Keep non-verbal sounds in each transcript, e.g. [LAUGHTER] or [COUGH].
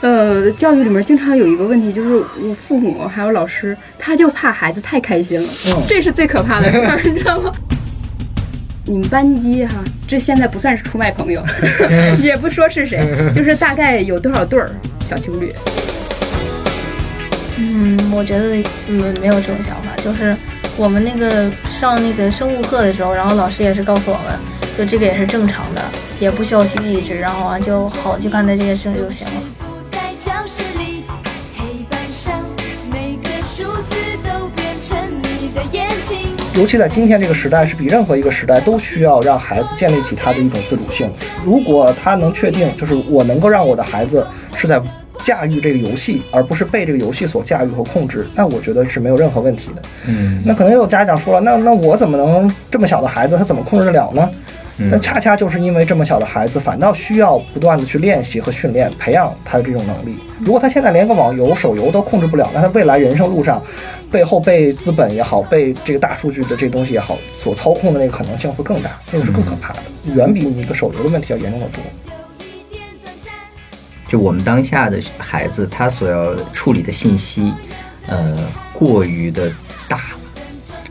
呃，教育里面经常有一个问题，就是我父母还有老师，他就怕孩子太开心了，嗯这是最可怕的事儿，你知道吗？[LAUGHS] 你们班级哈，这现在不算是出卖朋友，[LAUGHS] 也不说是谁，就是大概有多少对儿小情侣？嗯，我觉得嗯没有这种想法，就是我们那个上那个生物课的时候，然后老师也是告诉我们，就这个也是正常的，也不需要去抑制，然后啊就好去看待这件事就行了。尤其在今天这个时代，是比任何一个时代都需要让孩子建立起他的一种自主性。如果他能确定，就是我能够让我的孩子是在驾驭这个游戏，而不是被这个游戏所驾驭和控制，那我觉得是没有任何问题的。嗯，那可能有家长说了，那那我怎么能这么小的孩子，他怎么控制得了呢？嗯但恰恰就是因为这么小的孩子，反倒需要不断的去练习和训练，培养他的这种能力。如果他现在连个网游、手游都控制不了，那他未来人生路上，背后被资本也好，被这个大数据的这东西也好所操控的那个可能性会更大，那个是更可怕的，远比你一个手游的问题要严重的多。有一点短暂。就我们当下的孩子，他所要处理的信息，呃，过于的大，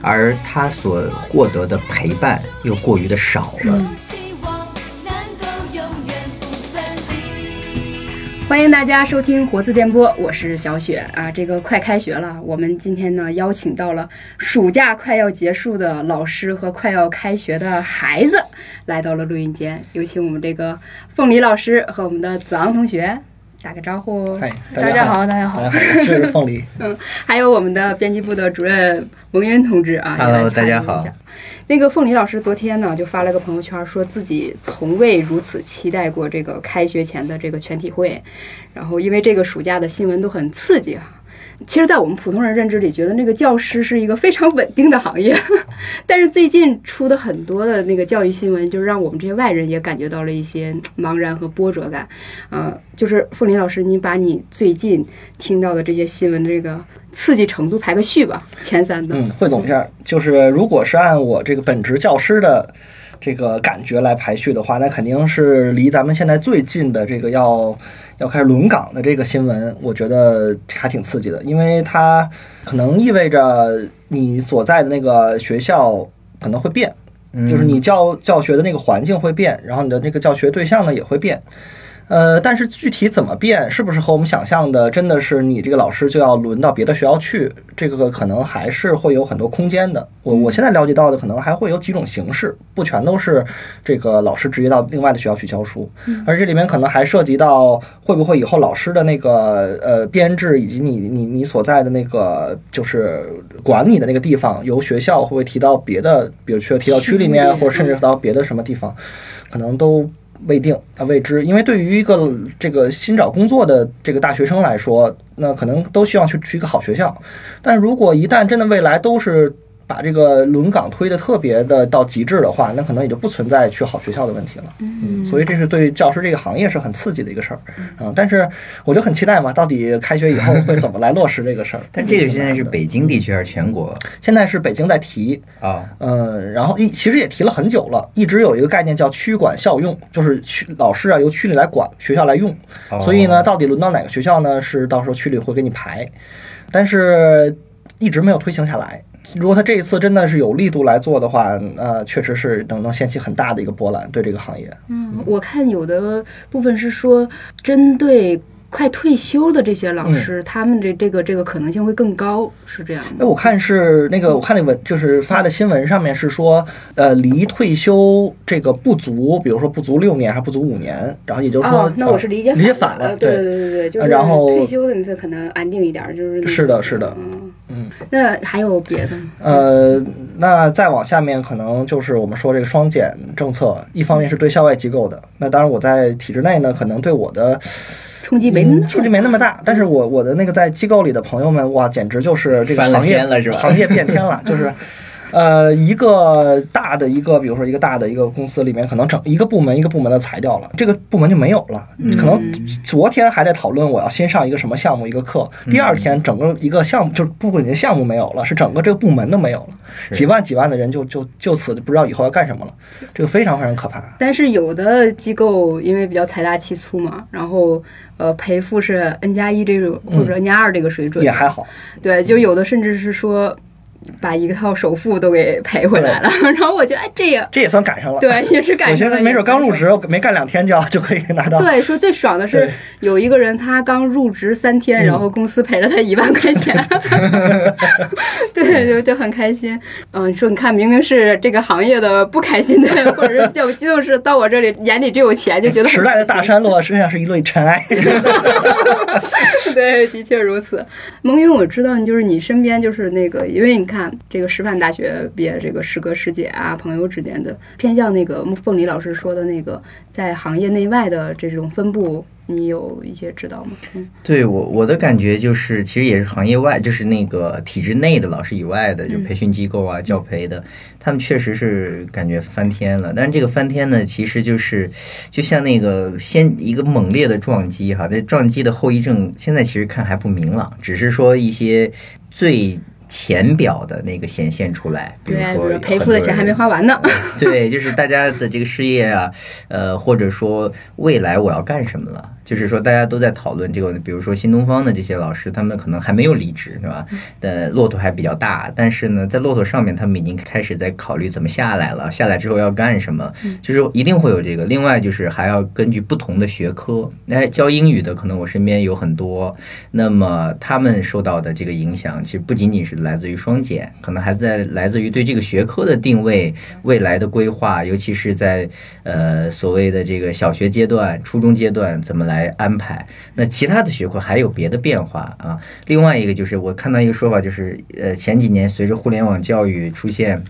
而他所获得的陪伴又过于的少了。希望能够永远不分离。欢迎大家收听活字电波，我是小雪啊。这个快开学了，我们今天呢邀请到了暑假快要结束的老师和快要开学的孩子来到了录音间，有请我们这个凤梨老师和我们的子昂同学打个招呼。嗨，大家好，大家好大家。好，这是凤梨。[LAUGHS] 嗯还有我们的编辑部的主任蒙渊同志啊 Hello，也来参与大家好一下。那个凤梨老师昨天呢就发了个朋友圈，说自己从未如此期待过这个开学前的这个全体会，然后因为这个暑假的新闻都很刺激啊。其实，在我们普通人认知里，觉得那个教师是一个非常稳定的行业，[LAUGHS] 但是最近出的很多的那个教育新闻，就是让我们这些外人也感觉到了一些 [TSK] 茫然和波折感。呃，就是凤林老师，你把你最近听到的这些新闻这个刺激程度排个序吧，前三的。嗯，汇总一下，就是如果是按我这个本职教师的这个感觉来排序的话，那肯定是离咱们现在最近的这个要要开始轮岗的这个新闻，我觉得还挺刺激的，因为它可能意味着你所在的那个学校可能会变，就是你教教学的那个环境会变，然后你的那个教学对象呢也会变。呃，但是具体怎么变，是不是和我们想象的真的是你这个老师就要轮到别的学校去？这个可能还是会有很多空间的。我我现在了解到的可能还会有几种形式，不全都是这个老师直接到另外的学校去教书，而这里面可能还涉及到会不会以后老师的那个呃编制以及你你你所在的那个就是管理的那个地方，由学校会不会提到别的，比如说提到区里面，或者甚至到别的什么地方，可能都未定啊未知，因为对于一个这个新找工作的这个大学生来说，那可能都希望去去一个好学校，但如果一旦真的未来都是把这个轮岗推的特别的到极致的话，那可能也就不存在去好学校的问题了。嗯，所以这是对教师这个行业是很刺激的一个事儿嗯。但是我就很期待嘛，到底开学以后会怎么来落实这个事儿？[LAUGHS] 但这个现在是北京地区还是全国现在是北京在提，啊？嗯，然后一其实也提了很久了，一直有一个概念叫区管校用，就是区老师啊由区里来管，学校来用。哦所以呢，到底轮到哪个学校呢？是到时候区里会给你排，但是一直没有推行下来。如果他这一次真的是有力度来做的话，呃，确实是能能掀起很大的一个波澜，对这个行业。嗯，我看有的部分是说，针对快退休的这些老师，他们这这个这个可能性会更高，是这样哎，我看是那个，我看那文就是发的新闻上面是说，呃，离退休这个不足，比如说不足六年还不足五年，然后也就是说，哦，那我是理解呃理解反反了，对对。对对，就是然后退休的你可能安定一点，就是那是的是的。嗯嗯。那还有别的吗？呃，那再往下面可能就是我们说这个双减政策，一方面是对校外机构的，那当然我在体制内呢，可能对我的冲击没嗯冲击没那么大，但是我我的那个在机构里的朋友们，哇，简直就是这个行业了是吧行业变天了，就是。呃，一个大的一个，比如说一个大的一个公司里面，可能整一个部门一个部门的裁掉了，这个部门就没有了。可能昨天还在讨论我要先上一个什么项目一个课，第二天整个一个项目就是不仅项目没有了，是整个这个部门都没有了，几万几万的人就就就此不知道以后要干什么了，这个非常非常可怕。但是有的机构因为比较财大气粗嘛，然后呃赔付是 n 加一这种或者 n 加二这个水准，也还好，对，就有的甚至是说把一套首付都给赔回来了。[LAUGHS] 然后我觉得哎，这也这也算赶上了。对，也是赶上了。有些没准刚入职，没干两天就要就可以拿到。对，说最爽的是有一个人他刚入职三天，嗯然后公司赔了他一万块钱，[LAUGHS] 对，就就很开心。嗯，说你看，明明是这个行业的不开心的，或者是较激动，是到我这里眼里只有钱，就觉得时代的大山落身上是一粒尘埃。[LAUGHS] 对，的确如此。蒙云，我知道你就是你身边就是那个，因为你看这个师范大学毕业这个师哥师姐啊，朋友之间的偏向那个凤梨老师说的那个，在行业内外的这种分布，你有一些知道吗？嗯，对我我的感觉就是，其实也是行业外，就是那个体制内的老师以外的，就培训机构啊、教培的，他们确实是感觉翻天了。但是这个翻天呢，其实就是就像那个先一个猛烈的撞击哈，这撞击的后遗症现在其实看还不明朗，只是说一些最。浅表的那个显现出来，比如说赔付的钱还没花完呢。对，就是大家的这个事业啊，呃，或者说未来我要干什么了，就是说大家都在讨论这个，比如说新东方的这些老师，他们可能还没有离职，是吧？呃，骆驼还比较大，但是呢，在骆驼上面，他们已经开始在考虑怎么下来了，下来之后要干什么，就是一定会有这个。另外就是还要根据不同的学科，哎，教英语的可能我身边有很多，那么他们受到的这个影响，其实不仅仅是来自于双减，可能还在来自于对这个学科的定位、未来的规划，尤其是在呃所谓的这个小学阶段、初中阶段怎么来来安排。那其他的学科还有别的变化啊。另外一个就是我看到一个说法，就是呃前几年随着互联网教育出现。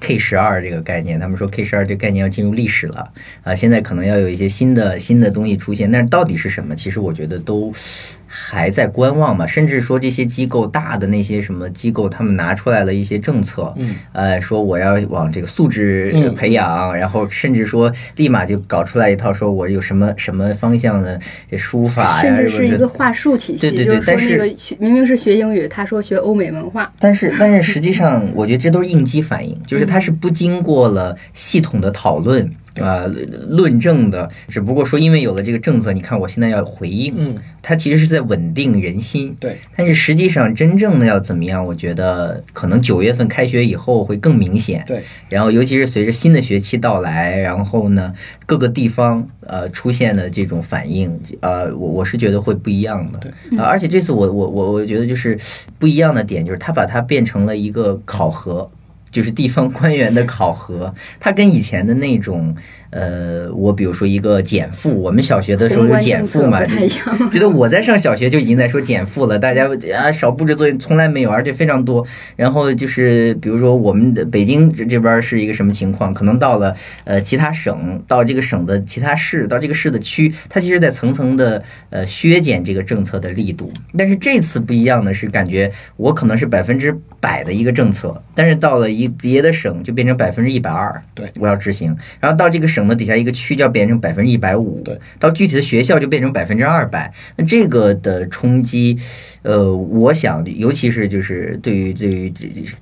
K 十二这个概念，他们说 K 十二这个概念要进入历史了啊，现在可能要有一些新的新的东西出现，但是到底是什么？其实我觉得都还在观望嘛，甚至说这些机构大的那些什么机构，他们拿出来了一些政策，嗯，呃，说我要往这个素质嗯培养，然后甚至说立马就搞出来一套，说我有什么什么方向的书法呀，甚至什么的是一个话术体系，对对对但是那个明明是学英语，他说学欧美文化，但是，但是实际上，我觉得这都是应激反应，就是它是不经过了系统的讨论。呃，论证的，只不过说因为有了这个政策，你看我现在要回应，嗯，它其实是在稳定人心。对，但是实际上真正的要怎么样，我觉得可能九月份开学以后会更明显。对，然后尤其是随着新的学期到来，然后呢，各个地方呃出现的这种反应，呃，我我是觉得会不一样的。对，啊，而且这次我我我我觉得就是不一样的点，就是他把它变成了一个考核。就是地方官员的考核，[LAUGHS] 它跟以前的那种，呃，我比如说一个减负，我们小学的时候有减负嘛。[LAUGHS] 觉得我在上小学就已经在说减负了，大家啊少布置作业从来没有，而且非常多。然后就是比如说我们的北京这这边是一个什么情况，可能到了呃其他省，到这个省的其他市，到这个市的区，它其实在层层的呃削减这个政策的力度。但是这次不一样的是，感觉我可能是百分之百的一个政策，但是到了一别的省就变成百分之一百二，对，我要执行。然后到这个省的底下一个区就要变成百分之一百五，对，到具体的学校就变成百分之二百。那这个的冲击，呃，我想，尤其是就是对于对于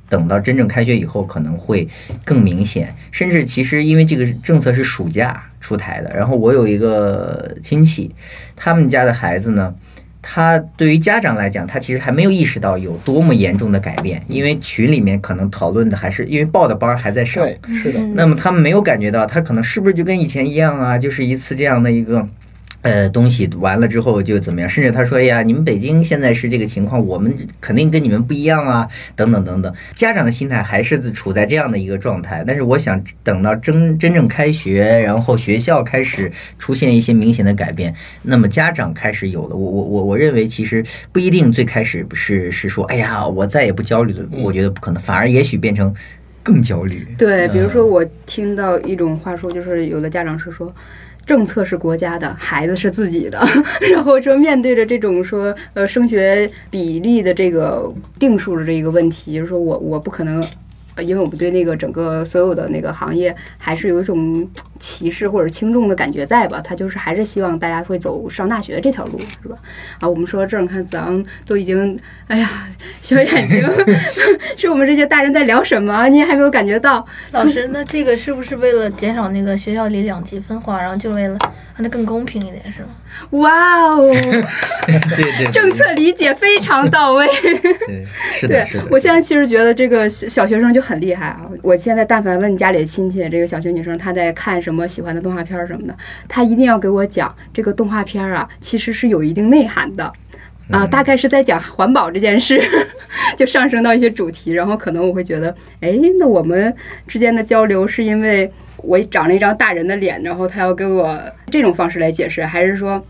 等到真正开学以后，可能会更明显。甚至其实因为这个政策是暑假出台的，然后我有一个亲戚，他们家的孩子呢。他对于家长来讲，他其实还没有意识到有多么严重的改变，因为群里面可能讨论的还是因为报的班儿还在上，是的，那么他们没有感觉到，他可能是不是就跟以前一样啊？就是一次这样的一个。呃，东西完了之后就怎么样？甚至他说：“哎呀，你们北京现在是这个情况，我们肯定跟你们不一样啊，等等等等。”家长的心态还是处在这样的一个状态。但是我想，等到真真正开学，然后学校开始出现一些明显的改变，那么家长开始有了。我我我我认为，其实不一定最开始是是说：“哎呀，我再也不焦虑了。”我觉得不可能，反而也许变成更焦虑。对，比如说我听到一种话说，就是有的家长是说。政策是国家的，孩子是自己的。[LAUGHS] 然后说面对着这种说呃升学比例的这个定数的这个问题，就是说我我不可能因为我们对那个整个所有的那个行业还是有一种歧视或者轻重的感觉在吧？他就是还是希望大家会走上大学这条路，是吧？啊，我们说这儿，你看子昂都已经，哎呀，小眼睛，[LAUGHS] 是我们这些大人在聊什么？你也还没有感觉到？老师，那这个是不是为了减少那个学校里两极分化，然后就为了让它更公平一点，是吗？哇哦，[LAUGHS] 对对，政策理解非常到位。[LAUGHS] 对，是的，是的。我现在其实觉得这个小小学生就很厉害啊！我现在但凡问家里的亲戚，这个小学女生她在看什么喜欢的动画片儿什么的，她一定要给我讲这个动画片儿啊，其实是有一定内涵的。啊，嗯大概是在讲环保这件事，[LAUGHS] 就上升到一些主题，然后可能我会觉得，哎，那我们之间的交流是因为我长了一张大人的脸，然后他要给我这种方式来解释，还是说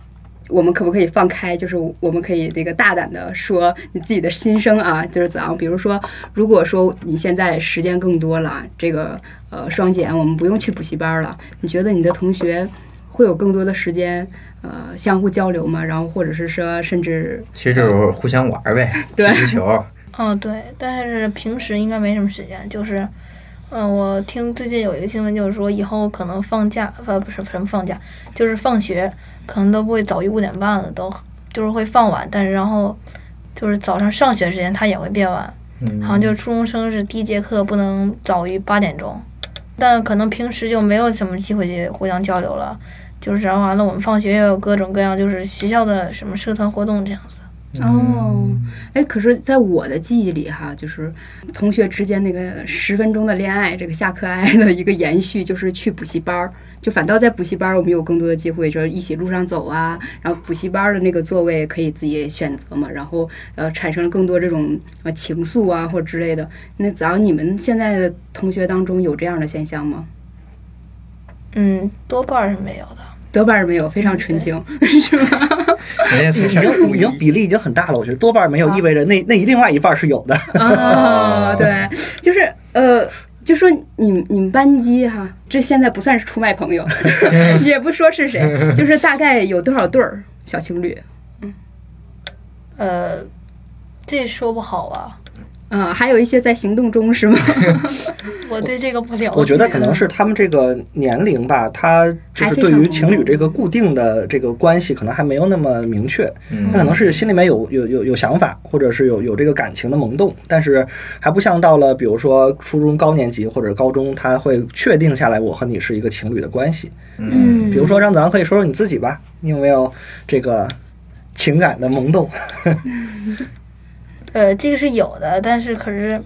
我们可不可以放开？就是我们可以这个大胆的说你自己的心声啊，就是怎样？比如说，如果说你现在时间更多了，这个呃双减我们不用去补习班了，你觉得你的同学会有更多的时间呃相互交流吗？然后或者是说甚至其实就是互相玩儿呗，对踢踢球。[LAUGHS] 哦，对，但是平时应该没什么时间，就是，嗯、我听最近有一个新闻，就是说以后可能放假，呃，不是什么放假，就是放学可能都不会早于五点半了，都就是会放晚，但是然后就是早上上学时间它也会变晚，嗯好像就是初中生是第一节课不能早于八点钟，但可能平时就没有什么机会去互相交流了，就是然后完了我们放学也有各种各样就是学校的什么社团活动这样子。哦，哎，可是，在我的记忆里哈，就是同学之间那个十分钟的恋爱，这个下课爱的一个延续，就是去补习班儿。就反倒在补习班儿，我们有更多的机会，就是一起路上走啊，然后补习班儿的那个座位可以自己选择嘛，然后呃，产生了更多这种呃情愫啊或者之类的。那只要，你们现在的同学当中有这样的现象吗？嗯，多半儿是没有的。多半是没有，非常纯情，是吗？已经已经比例已经很大了，我觉得多半没有意味着那那另外一半是有的。啊，[LAUGHS] 对，就是呃，就说你们你们班级哈，这现在不算是出卖朋友，[LAUGHS] 也不说是谁，就是大概有多少对儿小情侣？嗯。呃，这说不好吧，啊？还有一些在行动中是吗？[LAUGHS] 我对这个不了解。我觉得可能是他们这个年龄吧，他就是对于情侣这个固定的这个关系，可能还没有那么明确。嗯他可能是心里面有有有有想法，或者是有有这个感情的萌动，但是还不像到了比如说初中高年级或者高中，他会确定下来我和你是一个情侣的关系。嗯，比如说张子昂可以说说你自己吧，你有没有这个情感的萌动？[LAUGHS] 呃，这个是有的，但是可是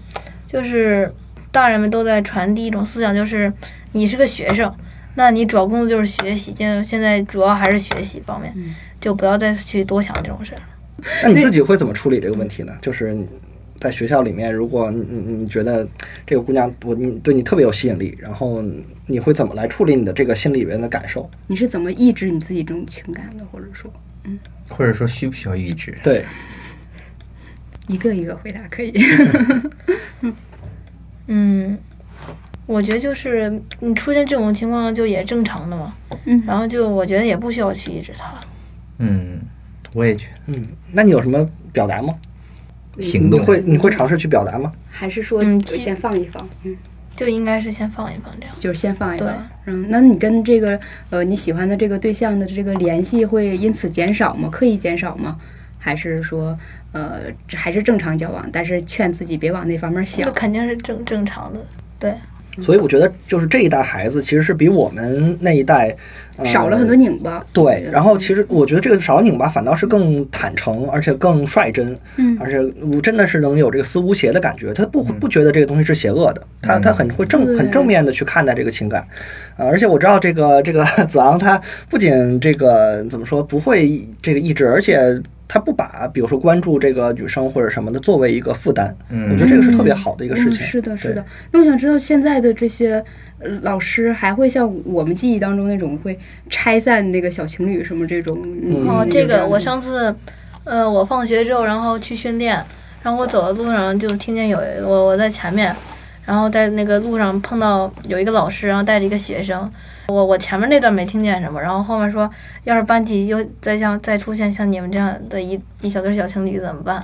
就是大人们都在传递一种思想，就是你是个学生，那你主要工作就是学习，现现在主要还是学习方面，就不要再去多想这种事儿。那你自己会怎么处理这个问题呢？就是在学校里面，如果你你你觉得这个姑娘我你对你特别有吸引力，然后你会怎么来处理你的这个心里边的感受？你是怎么抑制你自己这种情感的？或者说嗯或者说需不需要抑制？对，一个一个回答可以？[LAUGHS] 嗯，我觉得就是你出现这种情况就也正常的嘛，嗯然后就我觉得也不需要去抑制它。嗯，我也觉嗯，那你有什么表达吗？行动你会你会尝试去表达吗？还是说就先放一放？嗯，就应该是先放一放这样。就是先放一放。嗯，那你跟这个呃你喜欢的这个对象的这个联系会因此减少吗？刻意减少吗？还是说呃还是正常交往，但是劝自己别往那方面想。这？肯定是正正常的，对，所以我觉得就是这一代孩子其实是比我们那一代、呃、少了很多拧巴。对，然后其实我觉得这个少拧巴反倒是更坦诚，而且更率真，嗯。而且我真的是能有这个思无邪的感觉，他不不觉得这个东西是邪恶的，他他很会正很正面的去看待这个情感，啊，而且我知道这个这个 [LAUGHS] 子昂他不仅这个怎么说不会这个抑制，而且他不把比如说关注这个女生或者什么的作为一个负担，嗯我觉得这个是特别好的一个事嗯情。是的，是的。那我想知道现在的这些呃老师还会像我们记忆当中那种会拆散那个小情侣什么这种？嗯哦，这个我上上次，呃，我放学之后，然后去训练，然后我走的路上就听见有我我在前面，然后在那个路上碰到有一个老师，然后带着一个学生，我我前面那段没听见什么，然后后面说，要是班级又再像再出现像你们这样的一一小对小情侣怎么办？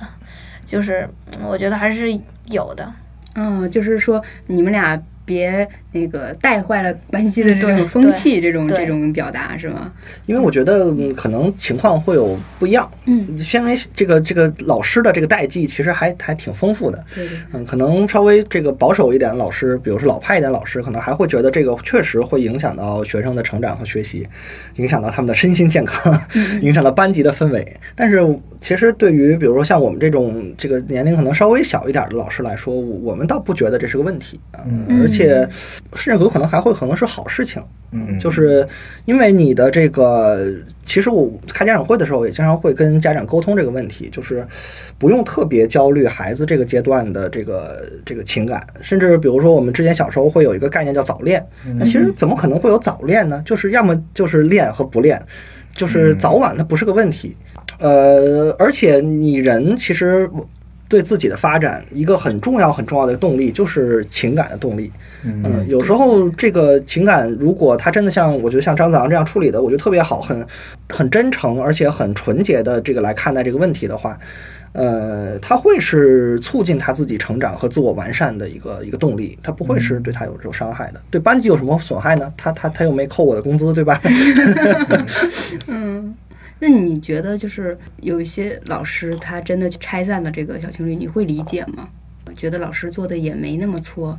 就是我觉得还是有的，嗯，就是说你们俩别那个带坏了班级的这种风气，这种这种表达是吗？因为我觉得嗯可能情况会有不一样。嗯，因为这个这个老师的这个代际其实还还挺丰富的。对对，嗯，可能稍微这个保守一点的老师，比如说老派一点的老师，可能还会觉得这个确实会影响到学生的成长和学习，影响到他们的身心健康，[LAUGHS] 影响到班级的氛围。但是其实对于比如说像我们这种这个年龄可能稍微小一点的老师来说，我我们倒不觉得这是个问题啊，嗯而且甚至有可能还会可能是好事情。嗯，就是因为你的这个，其实我开家长会的时候也经常会跟家长沟通这个问题，就是不用特别焦虑孩子这个阶段的这个这个情感，甚至比如说我们之前小时候会有一个概念叫早恋，那其实怎么可能会有早恋呢？就是要么就是恋和不恋，就是早晚它不是个问题。呃，而且你人其实对自己的发展一个很重要很重要的动力就是情感的动力。嗯，有时候这个情感，如果他真的像我觉得像张子昂这样处理的，我觉得特别好，很很真诚，而且很纯洁的这个来看待这个问题的话，呃，他会是促进他自己成长和自我完善的一个一个动力，他不会是对他有有伤害的。对班级有什么损害呢？他他他又没扣我的工资，对吧？[LAUGHS] 嗯。那你觉得就是有一些老师他真的去拆散了这个小情侣，你会理解吗？我觉得老师做的也没那么错。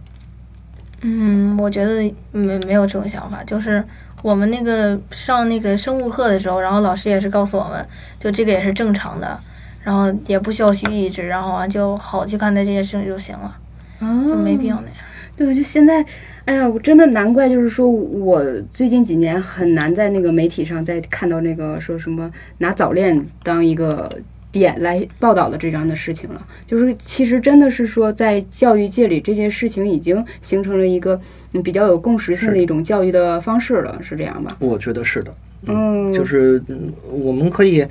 嗯，我觉得没没有这种想法，就是我们那个上那个生物课的时候，然后老师也是告诉我们，就这个也是正常的，然后也不需要去抑制，然后啊就好去看待这件事情就行了，就哦没必要那样。对，我就现在，哎呀，我真的难怪，就是说我最近几年很难在那个媒体上再看到那个说什么拿早恋当一个点来报道的这样的事情了。就是其实真的是说，在教育界里，这件事情已经形成了一个嗯比较有共识性的一种教育的方式了，是这样吧？我觉得是的。嗯，就是嗯我们可以，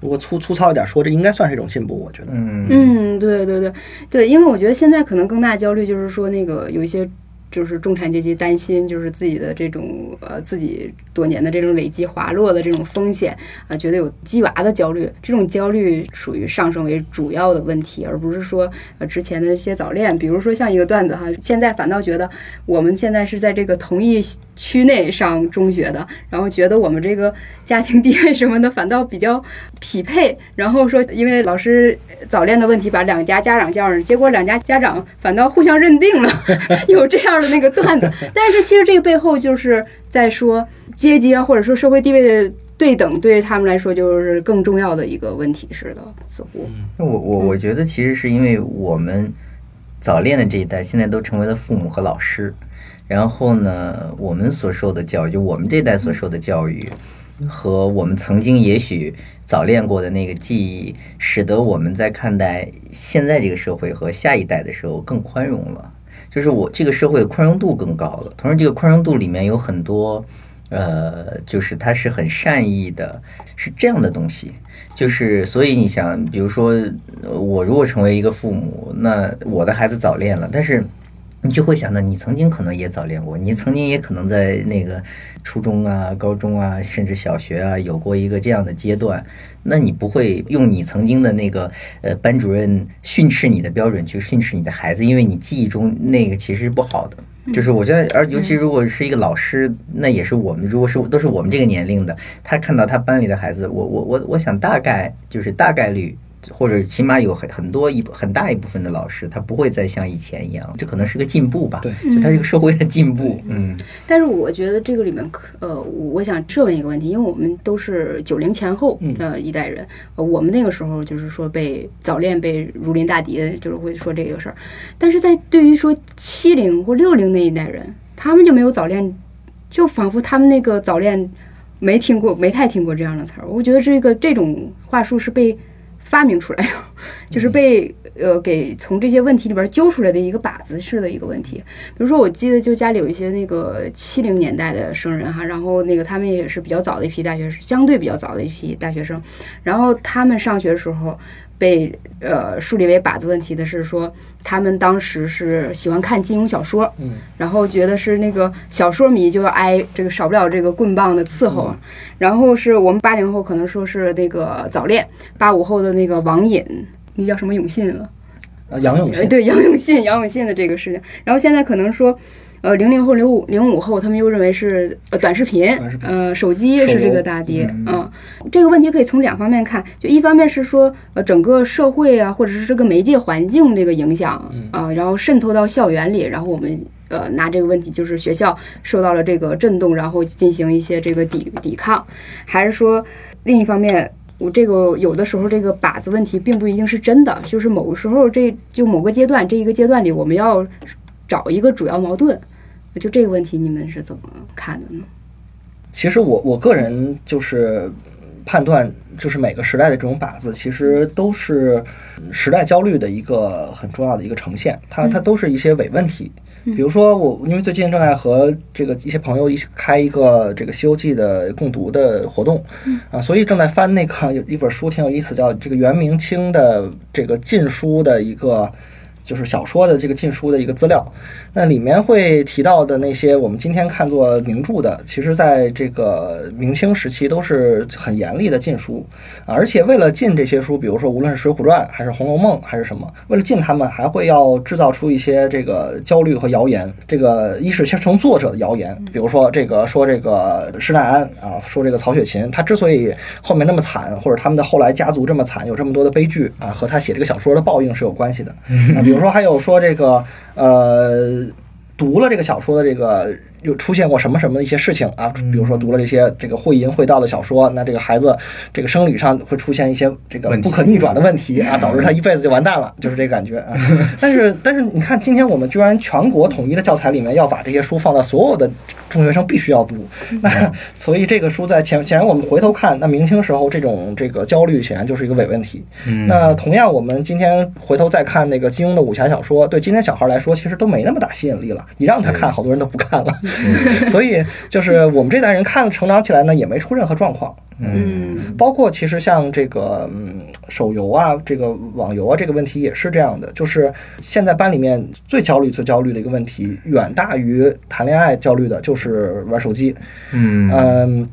如果粗粗糙一点说，这应该算是一种进步。我觉得，嗯嗯，对对对对，因为我觉得现在可能更大焦虑就是说，那个有一些就是中产阶级担心，就是自己的这种呃自己多年的这种累积滑落的这种风险啊、觉得有鸡娃的焦虑，这种焦虑属于上升为主要的问题，而不是说呃之前的一些早恋，比如说像一个段子哈，现在反倒觉得我们现在是在这个同一区内上中学的，然后觉得我们这个家庭地位什么的反倒比较匹配，然后说因为老师早恋的问题把两家家长叫上，结果两家家长反倒互相认定了，[LAUGHS] 有这样的那个段子。[LAUGHS] 但是其实这个背后就是在说阶级啊，或者说社会地位的对等，对于他们来说就是更重要的一个问题似的，似乎。那我我我觉得其实是因为我们早恋的这一代现在都成为了父母和老师，然后呢，我们所受的教育，就我们这一代所受的教育，和我们曾经也许早恋过的那个记忆，使得我们在看待现在这个社会和下一代的时候更宽容了。就是我这个社会宽容度更高了，同时这个宽容度里面有很多，呃，就是它是很善意的，是这样的东西。就是所以你想，比如说我如果成为一个父母，那我的孩子早恋了，但是你就会想到，你曾经可能也早恋过，你曾经也可能在那个初中啊、高中啊，甚至小学啊，有过一个这样的阶段。那你不会用你曾经的那个呃班主任训斥你的标准去训斥你的孩子，因为你记忆中那个其实是不好的。就是我觉得，而尤其如果是一个老师，那也是我们，如果是都是我们这个年龄的，他看到他班里的孩子，我我我我想大概就是大概率。或者起码有很很多一部很大一部分的老师，他不会再像以前一样，这可能是个进步吧。对，就他这个社会的进步。嗯但是我觉得这个里面可，呃，我我想设问一个问题，因为我们都是九零前后的一代人，呃，我们那个时候就是说被早恋被如临大敌，就是会说这个事儿。但是在对于说七零或六零那一代人，他们就没有早恋，就仿佛他们那个早恋没听过，没太听过这样的词儿。我觉得这个这种话术是被发明出来的，就是被呃给从这些问题里边揪出来的一个靶子式的一个问题。比如说，我记得就家里有一些那个七零年代的生人哈，然后那个他们也是比较早的一批大学生，相对比较早的一批大学生，然后他们上学的时候被呃树立为靶子问题的是说，他们当时是喜欢看金庸小说，嗯，然后觉得是那个小说迷就要挨这个少不了这个棍棒的伺候，然后是我们八零后可能说是那个早恋，八五后的那个网瘾，那叫什么永信了。啊杨永信，呃对杨永信杨永信的这个事情，然后现在可能说。呃，零零后、零五零五后，他们又认为是呃短视频呃，手机是这个大跌，嗯，这个问题可以从两方面看，就一方面是说，呃，整个社会啊，或者是这个媒介环境这个影响啊、然后渗透到校园里，然后我们呃拿这个问题，就是学校受到了这个震动，然后进行一些这个抵抵抗，还是说另一方面。我这个有的时候这个靶子问题并不一定是真的，就是某个时候这就某个阶段这一个阶段里，我们要找一个主要矛盾。就这个问题，你们是怎么看的呢？其实我我个人就是判断，就是每个时代的这种靶子，其实都是时代焦虑的一个很重要的一个呈现。它它都是一些伪问题。比如说我，因为最近正在和这个一些朋友一起开一个这个《西游记》的共读的活动，啊，所以正在翻那个有一本书挺有意思，叫这个元明清的这个禁书的一个。就是小说的这个禁书的一个资料，那里面会提到的那些我们今天看作名著的，其实在这个明清时期都是很严厉的禁书，而且为了禁这些书，比如说无论是《水浒传》还是《红楼梦》还是什么，为了禁他们，还会要制造出一些这个焦虑和谣言。这个一是先从作者的谣言，比如说这个说这个施耐庵啊，说这个曹雪芹，他之所以后面那么惨，或者他们的后来家族这么惨，有这么多的悲剧啊，和他写这个小说的报应是有关系的。啊，比如说还有说这个呃，读了这个小说的这个有出现过什么什么的一些事情啊，比如说读了这些这个会淫会道的小说，那这个孩子这个生理上会出现一些这个不可逆转的问题啊，导致他一辈子就完蛋了，[LAUGHS] 就是这个感觉啊。但是但是你看，今天我们居然全国统一的教材里面要把这些书放到所有的中学生必须要读，[LAUGHS] 那所以这个书在前显然我们回头看，那明清时候这种这个焦虑显然就是一个伪问题。嗯那同样，我们今天回头再看那个金庸的武侠小说，对今天小孩来说，其实都没那么大吸引力了。你让他看，好多人都不看了。[LAUGHS] 所以就是我们这代人看了成长起来呢，也没出任何状况。嗯包括其实像这个嗯手游啊，这个网游啊，这个问题也是这样的，就是现在班里面最焦虑、最焦虑的一个问题，远大于谈恋爱焦虑的，就是玩手机。嗯嗯，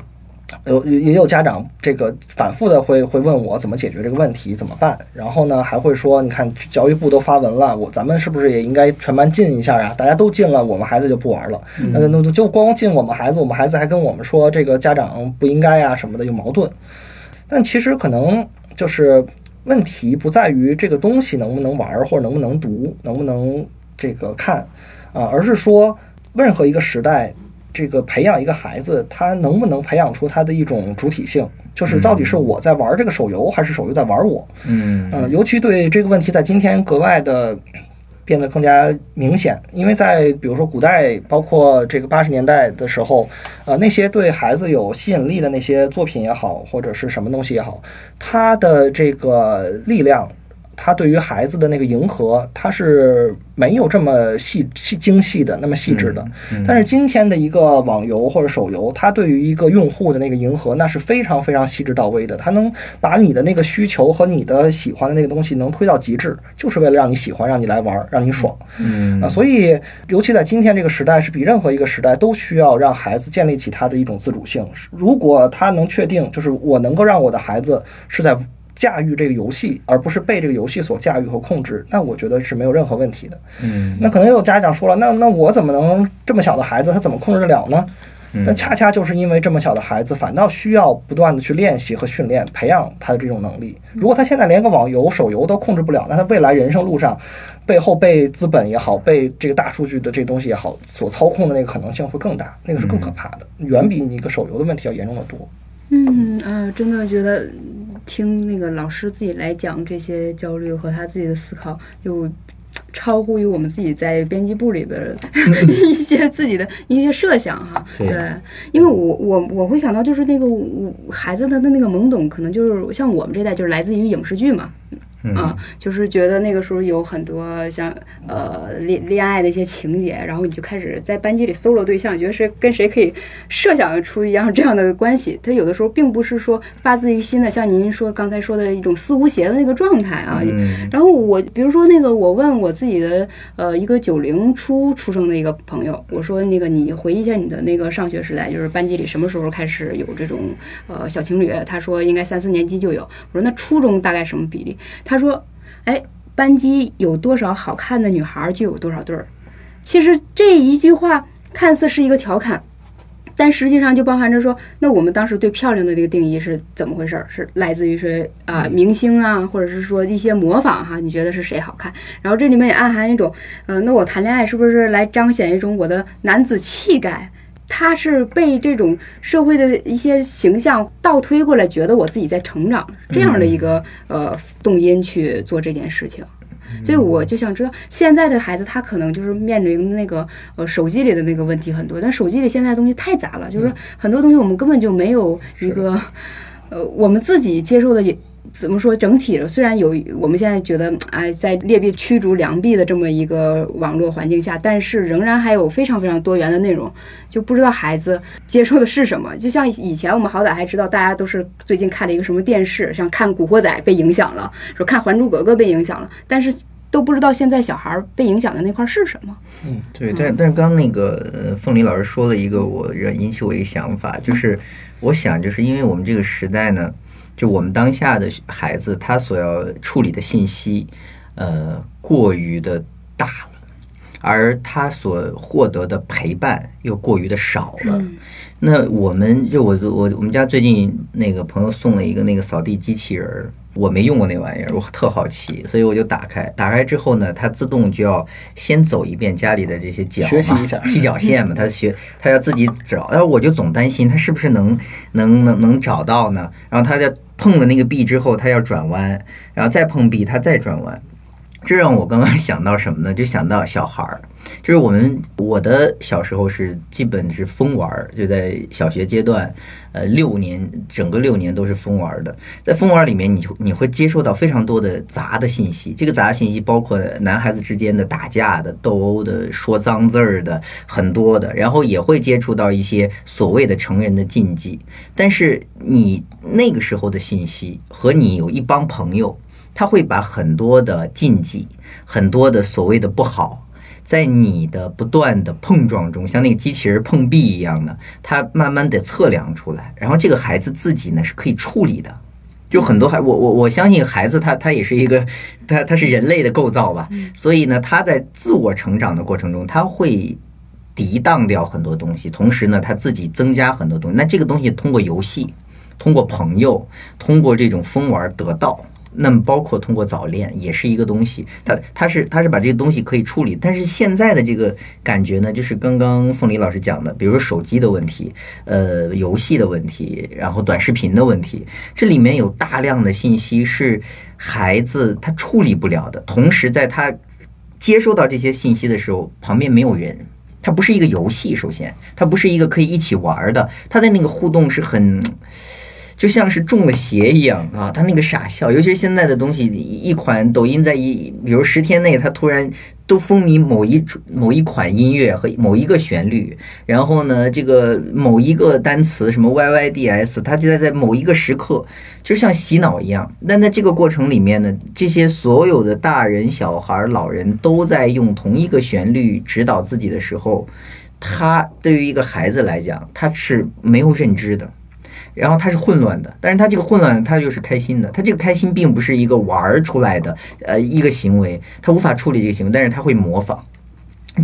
有也有家长这个反复的会会问我怎么解决这个问题，怎么办？然后呢，还会说，你看教育部都发文了，我咱们是不是也应该全班禁一下啊？大家都禁了，我们孩子就不玩了。那那那就光禁我们孩子，我们孩子还跟我们说这个家长不应该啊什么的，有矛盾。但其实可能就是问题不在于这个东西能不能玩，或者能不能读，能不能这个看啊，而是说任何一个时代，这个培养一个孩子，他能不能培养出他的一种主体性，就是到底是我在玩这个手游，还是手游在玩我？嗯嗯，尤其对这个问题，在今天格外的变得更加明显，因为在比如说古代，包括这个八十年代的时候，呃，那些对孩子有吸引力的那些作品也好，或者是什么东西也好，它的这个力量。它对于孩子的那个迎合，他是没有这么细细精细的，那么细致的。但是今天的一个网游或者手游，它对于一个用户的那个迎合，那是非常非常细致到位的。它能把你的那个需求和你的喜欢的那个东西能推到极致，就是为了让你喜欢，让你来玩，让你爽。嗯啊，所以尤其在今天这个时代，是比任何一个时代都需要让孩子建立起他的一种自主性。如果他能确定，就是我能够让我的孩子是在驾驭这个游戏，而不是被这个游戏所驾驭和控制，那我觉得是没有任何问题的。嗯那可能有家长说了，那那我怎么能这么小的孩子他怎么控制得了呢？嗯但恰恰就是因为这么小的孩子，反倒需要不断的去练习和训练，培养他的这种能力。如果他现在连个网游、手游都控制不了，那他未来人生路上，背后被资本也好，被这个大数据的这东西也好所操控的那个可能性会更大，那个是更可怕的，远比你一个手游的问题要严重的多。嗯啊，真的觉得听那个老师自己来讲这些焦虑和他自己的思考，又 [TSK] 超乎于我们自己在编辑部里边儿 [LAUGHS] 一些自己的 [LAUGHS] 一些设想哈。对对，因为我我我会想到就是那个我孩子他的那个懵懂，可能就是像我们这代就是来自于影视剧嘛。啊，就是觉得那个时候有很多像呃恋恋爱的一些情节，然后你就开始在班级里搜罗对象，觉得是跟谁可以设想出一样这样的关系。他有的时候并不是说发自于心的，像您说刚才说的一种似无邪的那个状态啊。嗯然后我比如说那个，我问我自己的呃一个九零初出生的一个朋友，我说那个你回忆一下你的那个上学时代，就是班级里什么时候开始有这种呃小情侣？他说应该三四年级就有。我说那初中大概什么比例？他说，哎。班级有多少好看的女孩儿，就有多少对儿。其实这一句话看似是一个调侃，但实际上就包含着说，那我们当时对漂亮的这个定义是怎么回事儿？是来自于谁啊、明星啊，或者是说一些模仿哈？你觉得是谁好看？然后这里面也暗含一种，呃，那我谈恋爱是不是来彰显一种我的男子气概？他是被这种社会的一些形象倒推过来，觉得我自己在成长，这样的一个呃动因去做这件事情。所以我就想知道，现在的孩子他可能就是面临那个呃手机里的那个问题很多，但手机里现在的东西太杂了，就是很多东西我们根本就没有一个呃我们自己接受的也。怎么说？整体的虽然有我们现在觉得，哎，在劣币驱逐良币的这么一个网络环境下，但是仍然还有非常非常多元的内容，就不知道孩子接受的是什么。就像以前我们好歹还知道，大家都是最近看了一个什么电视，像看《古惑仔》被影响了，说看《还珠格格》被影响了，但是都不知道现在小孩儿被影响的那块儿是什么。嗯对，但但是刚刚那个呃凤梨老师说了一个我引起我一个想法，就是我想就是因为我们这个时代呢，就我们当下的孩子他所要处理的信息，呃，过于的大了，而他所获得的陪伴又过于的少了。那我们就我我我们家最近那个朋友送了一个那个扫地机器人儿，我没用过那玩意儿，我特好奇，所以我就打开，打开之后呢，它自动就要先走一遍家里的这些脚嘛，学习一下踢脚线嘛，它学它要自己找，然后我就总担心它是不是能能能能找到呢？然后它就碰了那个壁之后，它要转弯，然后再碰壁，它再转弯。这让我刚刚想到什么呢？就想到小孩儿，就是我们我的小时候是基本是疯玩儿，就在小学阶段，呃，六年整个六年都是疯玩儿的。在疯玩儿里面，你就你会接受到非常多的杂的信息，这个杂的信息包括男孩子之间的打架的、斗殴的、说脏字儿的很多的，然后也会接触到一些所谓的成人的禁忌。但是你那个时候的信息和你有一帮朋友。他会把很多的禁忌、很多的所谓的不好，在你的不断的碰撞中，像那个机器人碰壁一样的，它慢慢的测量出来，然后这个孩子自己呢是可以处理的。就很多孩，我我我相信孩子他他也是一个，[LAUGHS] 他他是人类的构造吧，所以呢，他在自我成长的过程中，他会抵挡掉很多东西，同时呢，他自己增加很多东西。那这个东西通过游戏、通过朋友、通过这种疯玩得到。那么包括通过早恋也是一个东西，他他是他是把这个东西可以处理，但是现在的这个感觉呢，就是刚刚凤梨老师讲的，比如说手机的问题，呃，游戏的问题，然后短视频的问题，这里面有大量的信息是孩子他处理不了的，同时在他接收到这些信息的时候，旁边没有人。它不是一个游戏，首先，它不是一个可以一起玩的，它的那个互动是很，就像是中了邪一样啊！他那个傻笑，尤其是现在的东西，一款抖音在一，比如十天内，它突然都风靡某一某一款音乐和某一个旋律，然后呢，这个某一个单词什么 YYDS，它就在在某一个时刻，就像洗脑一样。但在这个过程里面呢，这些所有的大人、小孩、老人都在用同一个旋律指导自己的时候，他对于一个孩子来讲，他是没有认知的。然后他是混乱的，但是他这个混乱，他又是开心的。他这个开心并不是一个玩儿出来的，呃，一个行为，他无法处理这个行为，但是他会模仿。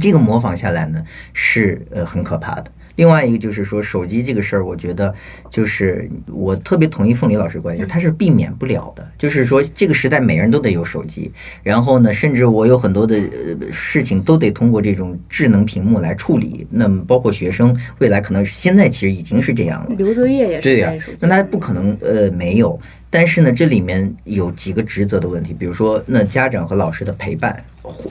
这个模仿下来呢，是呃很可怕的。另外一个就是说，手机这个事儿，我觉得就是我特别同意凤梨老师观点，就是它是避免不了的。就是说，这个时代每人都得有手机，然后呢，甚至我有很多的呃事情都得通过这种智能屏幕来处理。那么，包括学生未来可能现在其实已经是这样了。留作业也是对呀。那他不可能呃没有，但是呢，这里面有几个职责的问题，比如说那家长和老师的陪伴，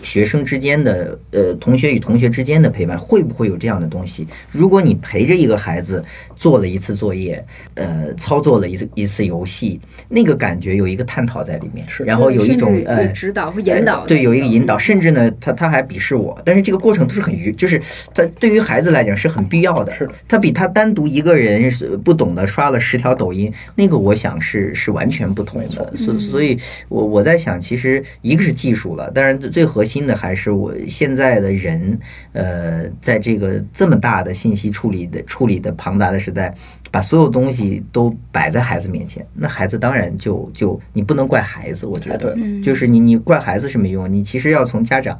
学生之间的呃同学与同学之间的陪伴，会不会有这样的东西？如果你陪着一个孩子做了一次作业，呃，操作了一次一次游戏，那个感觉有一个探讨在里面，是然后有一种呃指导和引导呃对，有一个引导，嗯甚至呢，他他还鄙视我，但是这个过程都是很愉，就是他对于孩子来讲是很必要的。是的他比他单独一个人是不懂得刷了十条抖音，那个我想是是完全不同的。所所以，我我在想，其实一个是技术了，当然最最核心的还是我现在的人，呃，在这个这么大的信息处理的处理的庞杂的时代，把所有东西都摆在孩子面前，那孩子当然就就你不能怪孩子，我觉哎得对就是你你怪孩子是没用，你其实要从家长。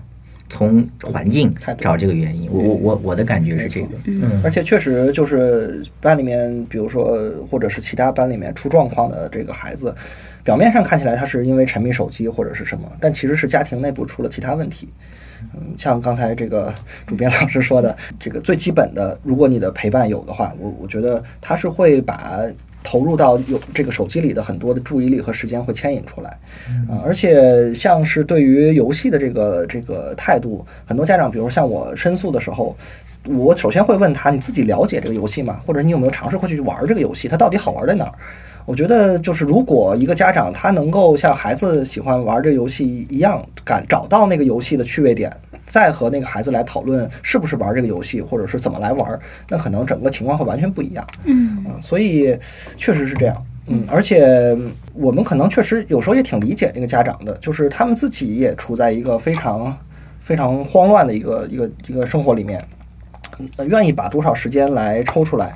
从环境找这个原因，我我我我的感觉是这个，嗯，而且确实就是班里面，比如说或者是其他班里面出状况的这个孩子，表面上看起来他是因为沉迷手机或者是什么，但其实是家庭内部出了其他问题。嗯，像刚才这个主编老师说的，这个最基本的，如果你的陪伴有的话，我我觉得他是会把投入到有这个手机里的很多的注意力和时间会牵引出来，啊、而且像是对于游戏的这个这个态度，很多家长，比如像我申诉的时候，我首先会问他，你自己了解这个游戏吗？或者你有没有尝试过去玩这个游戏？它到底好玩在哪儿？我觉得就是，如果一个家长他能够像孩子喜欢玩这个游戏一样，敢找到那个游戏的趣味点，再和那个孩子来讨论是不是玩这个游戏，或者是怎么来玩，那可能整个情况会完全不一样。嗯嗯，所以确实是这样。嗯，而且我们可能确实有时候也挺理解那个家长的，就是他们自己也处在一个非常非常慌乱的一个一个一个生活里面，呃愿意把多少时间来抽出来。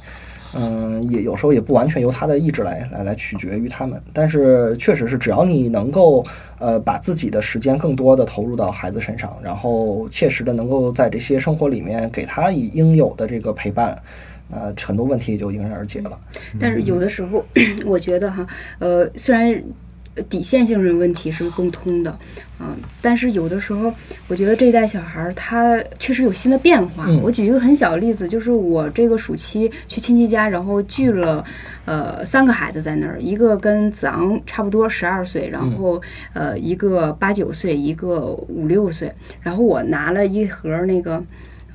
嗯，也有时候也不完全由他的意志来来来取决于他们，但是确实是，只要你能够呃把自己的时间更多的投入到孩子身上，然后切实的能够在这些生活里面给他以应有的这个陪伴，那很多问题也就迎刃而解了。但是有的时候，[CLEARS THROAT] 我觉得哈，呃，虽然底线性的问题是共通的，嗯、但是有的时候，我觉得这一代小孩儿他确实有新的变化。嗯我举一个很小的例子，就是我这个暑期去亲戚家，然后聚了呃三个孩子在那儿，一个跟子昂差不多十二岁，然后呃一个八九岁，一个五六岁，然后我拿了一盒那个。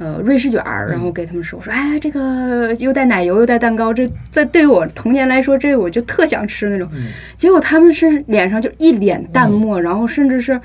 呃，瑞士卷儿，然后给他们说。我说，哎，这个又带奶油又带蛋糕，这在对于我童年来说，这我就特想吃那种。结果他们是脸上就一脸淡漠，然后甚至是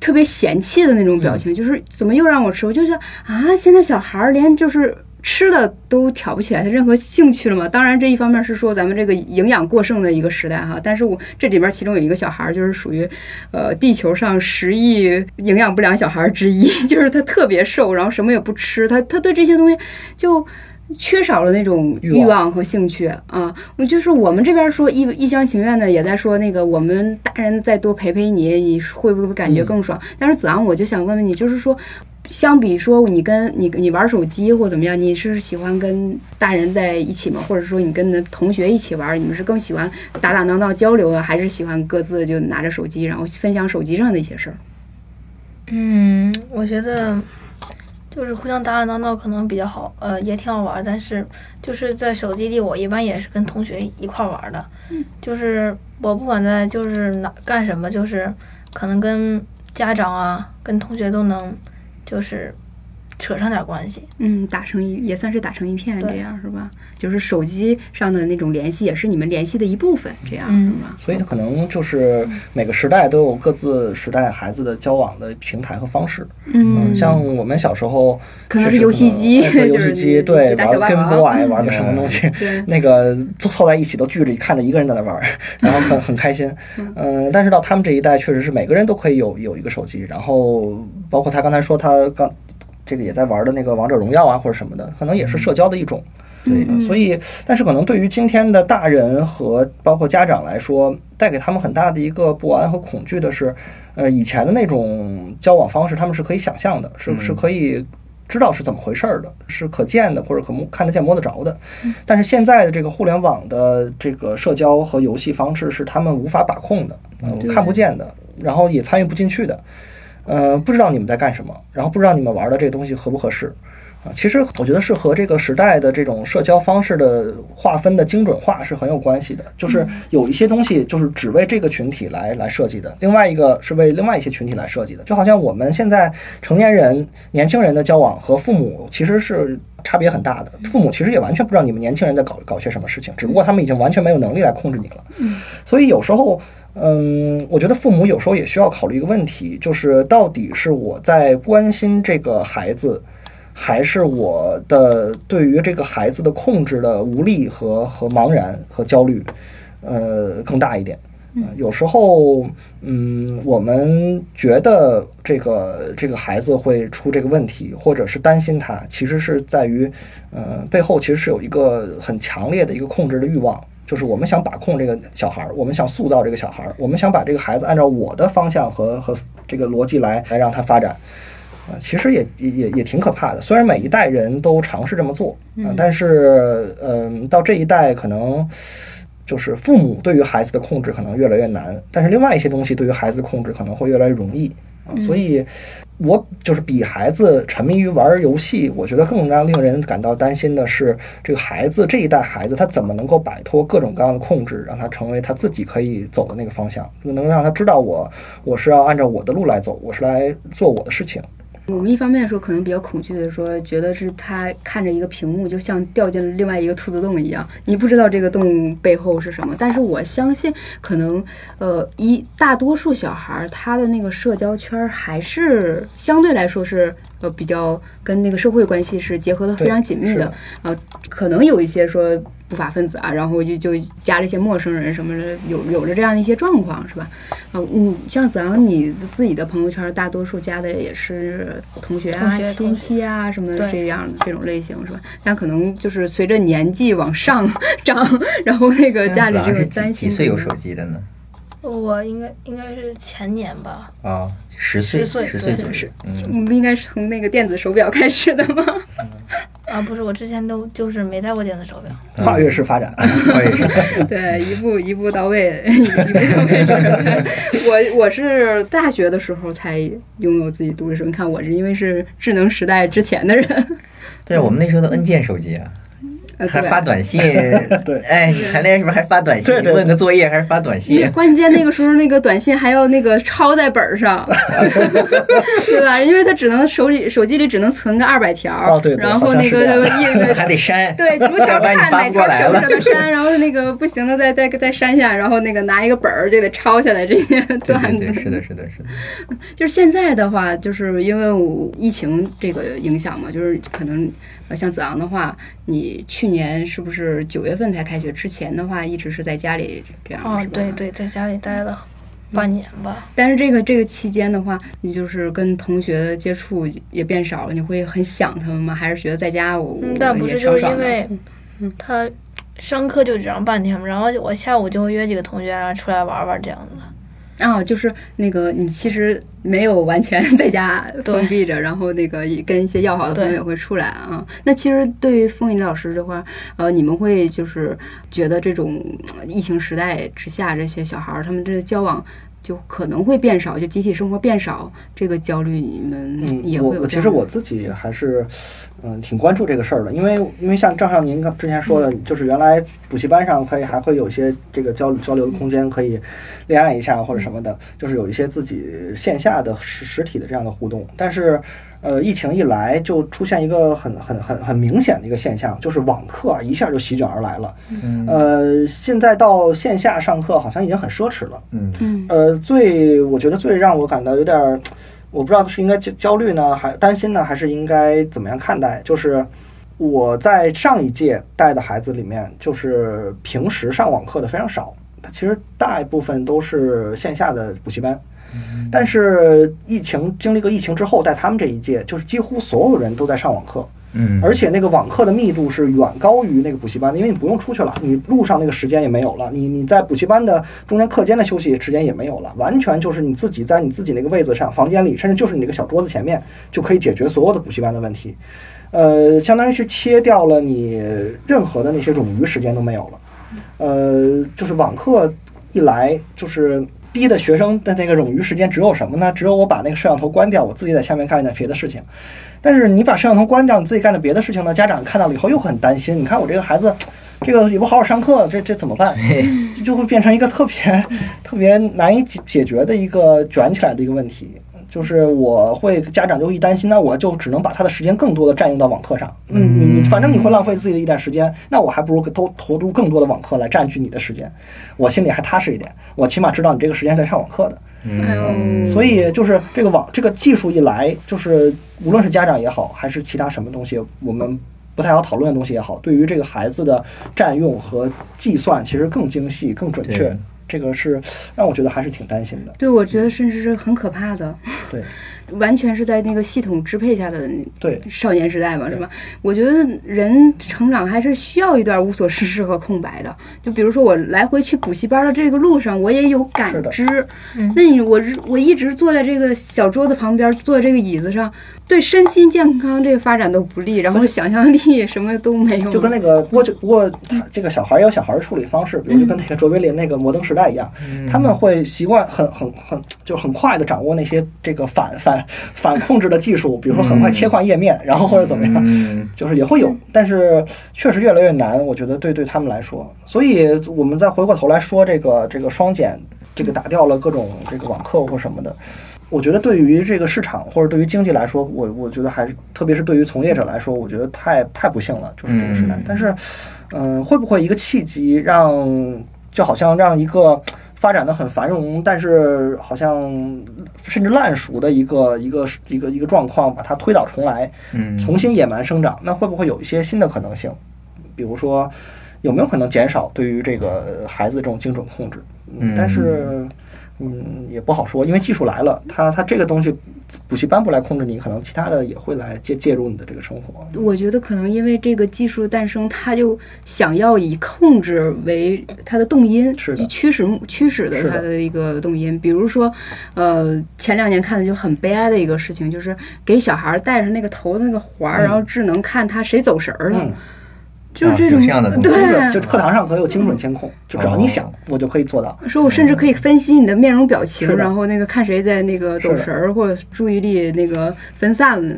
特别嫌弃的那种表情，就是怎么又让我吃？我就觉得啊，现在小孩儿连就是。吃的都挑不起来他任何兴趣了嘛？当然，这一方面是说咱们这个营养过剩的一个时代哈。但是我这里面其中有一个小孩儿，就是属于，呃，地球上十亿营养不良小孩之一，[LAUGHS] 就是他特别瘦，然后什么也不吃，他他对这些东西就缺少了那种欲望和兴趣啊。我就是我们这边说一一厢情愿的，也在说那个我们大人再多陪陪你，你会不会感觉更爽？但是子昂，我就想问问你，就是说。相比说你跟你你玩手机或怎么样，你是喜欢跟大人在一起吗？或者说你跟你的同学一起玩，你们是更喜欢打打闹闹交流啊，还是喜欢各自就拿着手机，然后分享手机上的一些事儿？嗯，我觉得就是互相打打闹闹可能比较好，呃，也挺好玩儿。但是就是在手机里，我一般也是跟同学一块儿玩儿的。就是我不管在就是哪干什么，就是可能跟家长啊、跟同学都能就是扯上点儿关系。嗯，打成一也算是打成一片，这样是吧？就是手机上的那种联系，也是你们联系的一部分，这样、嗯是吧？所以它可能就是每个时代都有各自时代孩子的交往的平台和方式。嗯，像我们小时候可能是是游戏机游戏机，对 [LAUGHS] 玩跟 boy 玩个什么 [LAUGHS] 东西，对那个凑凑在一起都聚着看着一个人在那玩儿，然后很很开心。嗯，但是到他们这一代，确实是每个人都可以有有一个手机，然后包括他刚才说他刚这个也在玩的那个王者荣耀啊或者什么的，可能也是社交的一种。对嗯，所以，但是可能对于今天的大人和包括家长来说，带给他们很大的一个不安和恐惧的是，呃，以前的那种交往方式，他们是可以想象的，是是可以知道是怎么回事儿的，是可见的或者可摸看得见摸得着的。但是现在的这个互联网的这个社交和游戏方式是他们无法把控的，呃看不见的，然后也参与不进去的。呃，不知道你们在干什么，然后不知道你们玩的这个东西合不合适。啊，其实我觉得是和这个时代的这种社交方式的划分的精准化是很有关系的。就是有一些东西就是只为这个群体来来设计的，另外一个是为另外一些群体来设计的。就好像我们现在成年人、年轻人的交往和父母其实是差别很大的。父母其实也完全不知道你们年轻人在搞搞些什么事情，只不过他们已经完全没有能力来控制你了。所以有时候，嗯，我觉得父母有时候也需要考虑一个问题，就是到底是我在关心这个孩子。还是我的对于这个孩子的控制的无力和和茫然和焦虑，呃，更大一点。嗯有时候，嗯，我们觉得这个这个孩子会出这个问题，或者是担心他，其实是在于，呃，背后其实是有一个很强烈的一个控制的欲望，就是我们想把控这个小孩儿，我们想塑造这个小孩儿，我们想把这个孩子按照我的方向和和这个逻辑来来让他发展。啊，其实也也也也挺可怕的。虽然每一代人都尝试这么做啊，但是嗯、到这一代可能就是父母对于孩子的控制可能越来越难，但是另外一些东西对于孩子的控制可能会越来越容易啊。所以，我就是比孩子沉迷于玩游戏，我觉得更让令人感到担心的是，这个孩子这一代孩子他怎么能够摆脱各种各样的控制，让他成为他自己可以走的那个方向，能让他知道我我是要按照我的路来走，我是来做我的事情。我们一方面说可能比较恐惧的说，觉得是他看着一个屏幕，就像掉进了另外一个兔子洞一样，你不知道这个洞背后是什么。但是我相信，可能呃一大多数小孩儿他的那个社交圈儿还是相对来说是呃比较跟那个社会关系是结合的非常紧密的啊、可能有一些说不法分子啊，然后就就加了一些陌生人什么的，有有着这样的一些状况，是吧？啊，嗯，像子昂，你自己的朋友圈大多数加的也是同学啊、学亲戚啊什么对这样这种类型，是吧？但可能就是随着年纪往上 [LAUGHS] 涨，然后那个家里这个子昂是担心几几岁有手机的呢？我应该应该是前年吧，啊，十岁，10岁十岁对左右。嗯，我们不应该是从那个电子手表开始的吗？啊，不是，我之前都就是没戴过电子手表。跨越式发展，我也是。[LAUGHS] 对，一步一步到位，一步到位。[LAUGHS] [LAUGHS] 我我是大学的时候才拥有自己独立手机，你看我是因为是智能时代之前的人，对，我们那时候的按键手机啊，呃，还发短信。[LAUGHS] 对哎，你谈恋爱是不是还发短信？对对问个作业还是发短信？关键那个时候那个短信还要那个抄在本上，[LAUGHS] 对吧？因为他只能手里手机里只能存个二百条，哦对对然后那个 [LAUGHS] 还得删。对，逐条看哪发不过来了条舍不舍得删，然后那个不行的再再再删下，然后那个拿一个本儿就得抄下来这些段子。对对，是的，是的，是的。就是现在的话，就是因为我疫情这个影响嘛，就是可能呃像子昂的话，你去年是不是九月份才开学？之前的话一直是在家里这样，哦是，吧？对对，在家里待了半年吧。但是这个这个期间的话，你就是跟同学的接触也变少了，你会很想他们吗？还是觉得在家我嗯，但不是，就是爽爽的？因为他上课就只上半天嘛，然后我下午就会约几个同学然后出来玩玩这样子的。啊，就是那个你其实没有完全 [LAUGHS] 在家对封闭着，然后那个也跟一些要好的朋友也会出来啊。那其实对于风云老师的话，呃，你们会就是觉得这种呃疫情时代之下，这些小孩儿他们这个交往就可能会变少，就集体生活变少，这个焦虑你们嗯也，我我其实会有这样的我自己还是嗯挺关注这个事儿的，因为因为像正像您刚之前说的，就是原来补习班上可以还会有一些这个交交流的空间，可以恋爱一下或者什么的，就是有一些自己线下的实实体的这样的互动，但是。呃，疫情一来就出现一个很很很很明显的一个现象，就是网课啊一下就席卷而来了。嗯呃，现在到线下上课好像已经很奢侈了。嗯嗯呃，最我觉得最让我感到有点儿，我不知道是应该焦焦虑呢，还担心呢，还是应该怎么样看待？就是我在上一届带的孩子里面，就是平时上网课的非常少，他其实大部分都是线下的补习班。但是疫情经历过疫情之后，在他们这一届，就是几乎所有人都在上网课，而且那个网课的密度是远高于那个补习班的，因为你不用出去了，你路上那个时间也没有了，你你在补习班的中间课间的休息时间也没有了，完全就是你自己在你自己那个位子上，房间里，甚至就是你那个小桌子前面，就可以解决所有的补习班的问题。呃，相当于是切掉了你任何的那些冗余时间都没有了。呃，就是网课一来，就是逼的学生的那个冗余时间只有什么呢？只有我把那个摄像头关掉，我自己在下面干点别的事情。但是你把摄像头关掉，你自己干的别的事情呢？家长看到了以后又很担心。你看我这个孩子，[LAUGHS] 这个也不好好上课，这这怎么办？这就会变成一个特别 [LAUGHS] 特别难以解解决的一个卷起来的一个问题。就是我会家长就会一担心，那我就只能把他的时间更多的占用到网课上。嗯，你你反正你会浪费自己的一点时间，那我还不如都投入更多的网课来占据你的时间，我心里还踏实一点。我起码知道你这个时间在上网课的。嗯，所以就是这个网这个技术一来，就是无论是家长也好，还是其他什么东西，我们不太好讨论的东西也好，对于这个孩子的占用和计算，其实更精细、更准确对。这个是让我觉得还是挺担心的。对，我觉得甚至是很可怕的。对，[LAUGHS] 完全是在那个系统支配下的对，少年时代嘛，是吧？我觉得人成长还是需要一段无所事事和空白的。就比如说我来回去补习班的这个路上，我也有感知。嗯那你我日我一直坐在这个小桌子旁边，坐在这个椅子上，对身心健康这个发展都不利，然后想象力 [LAUGHS] 什么都没有。就跟那个，不过就不过他这个小孩有小孩处理方式，比如就跟那个卓别林那个《摩登时代》一样，他们会习惯很很很就是很快的掌握那些这个反反反控制的技术，比如说很快切换页面，然后或者怎么样，嗯。[LAUGHS] 就是也会有，但是确实越来越难，我觉得对对他们来说，所以我们再回过头来说这个这个双减，这个打掉了各种这个网课或什么的，我觉得对于这个市场或者对于经济来说，我我觉得还是特别是对于从业者来说，我觉得太太不幸了，就是这个时代。嗯但是，嗯、会不会一个契机让就好像让一个发展的很繁荣，但是好像甚至烂熟的一个一个一个一个状况，把它推倒重来？嗯，重新野蛮生长，那会不会有一些新的可能性？比如说，有没有可能减少对于这个呃孩子这种精准控制？嗯但是，嗯，也不好说，因为技术来了，它它这个东西，补习班不来控制你，可能其他的也会来介介入你的这个生活。我觉得可能因为这个技术的诞生，他就想要以控制为它的动因，是的以驱使驱使的它的一个动因。比如说，呃，前两年看的就很悲哀的一个事情，就是给小孩戴上那个头的那个环儿，嗯然后智能看他谁走神儿了，就是这种、这样的东西对。就课堂上可以有精准监控，就只要你想，我就可以做到。说我甚至可以分析你的面容表情，然后那个看谁在那个走神儿或者注意力那个分散了，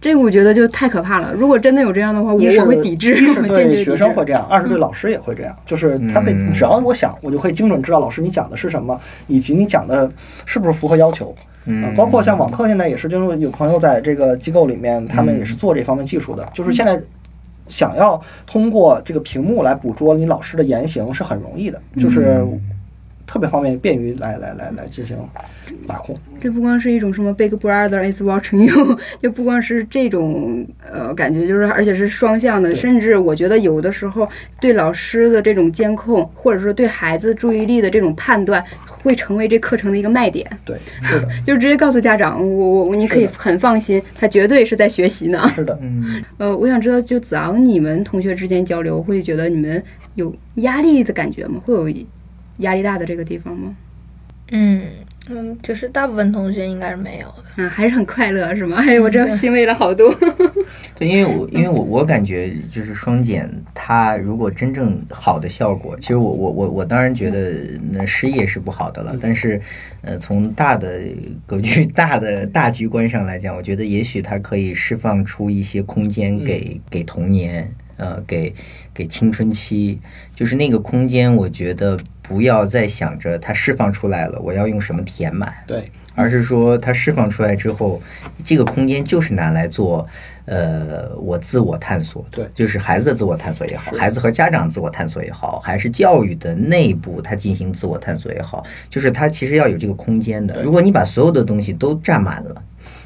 这个我觉得就太可怕了。如果真的有这样的话，我一是我会抵制，一是我坚对学决抵制。生会这样，二是对老师也会这样，[LAUGHS] 就是他会嗯只要我想，我就可以精准知道老师你讲的是什么，以及你讲的是不是符合要求。嗯，包括像网课现在也是，就是有朋友在这个机构里面，他们也是做这方面技术的，就是现在。想要通过这个屏幕来捕捉你老师的言行是很容易的，就是特别方便，便于来来来来进行把控。这不光是一种什么 Big Brother is watching you，[LAUGHS] 就不光是这种呃感觉，就是而且是双向的，甚至我觉得有的时候对老师的这种监控，或者说对孩子注意力的这种判断，会成为这课程的一个卖点，对，是的，[LAUGHS] 就直接告诉家长，我我你可以很放心，他绝对是在学习呢。是的。嗯，[LAUGHS] 呃，我想知道，就子昂，你们同学之间交流，会觉得你们有压力的感觉吗？会有压力大的这个地方吗？嗯嗯，就是大部分同学应该是没有的。啊，还是很快乐是吗？哎，我这对欣慰了好多。[LAUGHS] 对，因为我因为我我感觉就是双减，它如果真正好的效果，其实我我我我当然觉得那失业是不好的了，但是呃，从大的格局、大的 [LAUGHS] 大局观上来讲，我觉得也许它可以释放出一些空间给给童年，呃，给给青春期，就是那个空间，我觉得不要再想着它释放出来了，我要用什么填满。对，而是说它释放出来之后，这个空间就是拿来做，呃，我自我探索的，对就是孩子的自我探索也好，孩子和家长自我探索也好，还是教育的内部他进行自我探索也好，就是他其实要有这个空间的。如果你把所有的东西都占满了，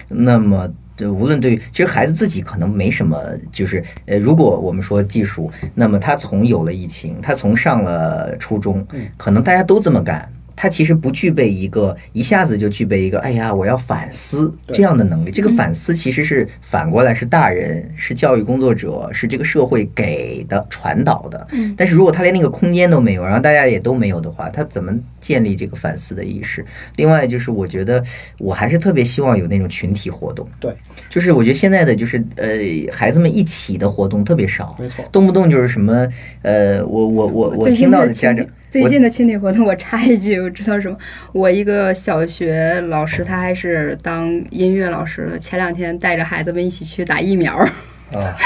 那么。对，无论对于其实孩子自己可能没什么，就是呃，如果我们说技术，那么他从有了疫情，他从上了初中，可能大家都这么干，他其实不具备一个一下子就具备一个，哎呀，我要反思这样的能力。这个反思其实是反过来是大人、是教育工作者、是这个社会给的传导的。但是如果他连那个空间都没有，然后大家也都没有的话，他怎么建立这个反思的意识？另外就是，我觉得我还是特别希望有那种群体活动。对，就是我觉得现在的就是呃，孩子们一起的活动特别少，没错。动不动就是什么呃，我我我我听到的家长。最近的亲体活动，我插一句，我知道什么？我一个小学老师，他还是当音乐老师的，前两天带着孩子们一起去打疫苗。啊，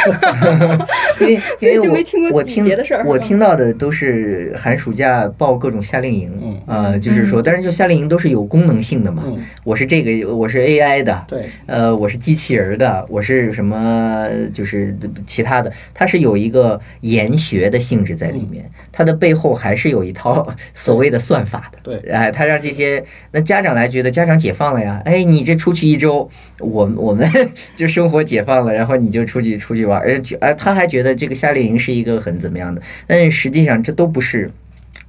[LAUGHS] 因为因为就我没听过我听别的事儿我听到的都是寒暑假报各种夏令营，嗯。啊，就是说，但是就夏令营都是有功能性的嘛。嗯，我是这个，我是 AI 的，对，呃，我是机器人儿的，我是什么，就是其他的，它是有一个研学的性质在里面，它的背后还是有一套所谓的算法的。对。哎，他让这些那家长来觉得家长解放了呀，哎，你这出去一周，我我们 [LAUGHS] 就生活解放了，然后你就出去出去玩，而而他还觉得这个夏令营是一个很怎么样的，但是实际上这都不是。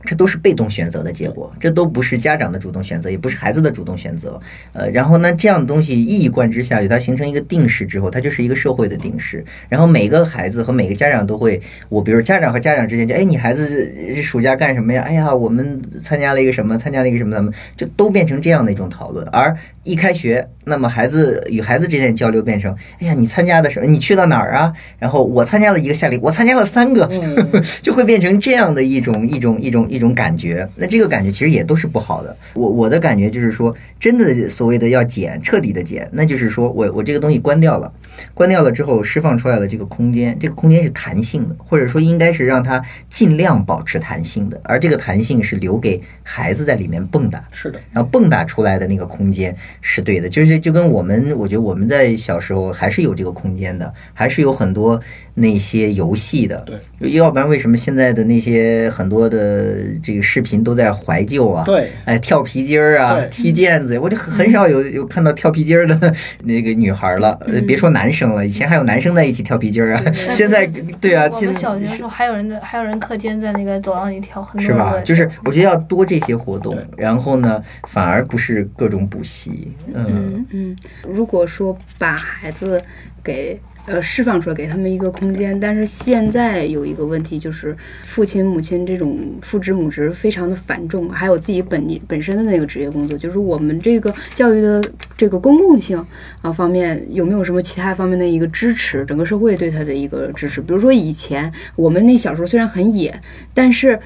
这都是被动选择的结果，这都不是家长的主动选择，也不是孩子的主动选择。呃，然后呢，这样的东西一以贯之下去，它形成一个定式之后，它就是一个社会的定式。然后每个孩子和每个家长都会，我比如家长和家长之间就，哎，你孩子这暑假干什么呀？哎呀，我们参加了一个什么，参加了一个什么，咱们就都变成这样的一种讨论。而一开学，那么孩子与孩子之间的交流变成，哎呀，你参加的什么？你去到哪儿啊？然后我参加了一个夏令，我参加了三个，[LAUGHS] 就会变成这样的一种一种一种一种感觉。那这个感觉其实也都是不好的。我我的感觉就是说，真的所谓的要减，彻底的减，那就是说我我这个东西关掉了，关掉了之后释放出来了这个空间，这个空间是弹性的，或者说应该是让它尽量保持弹性的，而这个弹性是留给孩子在里面蹦跶。是的，然后蹦跶出来的那个空间是对的，就是就跟我们，我觉得我们在小时候还是有这个空间的，还是有很多那些游戏的。对，要不然为什么现在的那些很多的这个视频都在怀旧啊？对，哎，跳皮筋儿啊，踢毽子，我就很很少有有看到跳皮筋儿的那个女孩了。呃，别说男生了，以前还有男生在一起跳皮筋儿啊，现在对啊，我现们小学的时候还有人在，还有人课间在那个走廊里跳，很多是吧？就是我觉得要多这些活动，然后呢，反而不是各种补习，嗯嗯嗯，如果说把孩子给呃释放出来，给他们一个空间，但是现在有一个问题，就是父亲母亲这种父职母职非常的繁重，还有自己本本身的那个职业工作，就是我们这个教育的这个公共性啊方面有没有什么其他方面的一个支持？整个社会对他的一个支持，比如说以前我们那小时候虽然很野，但是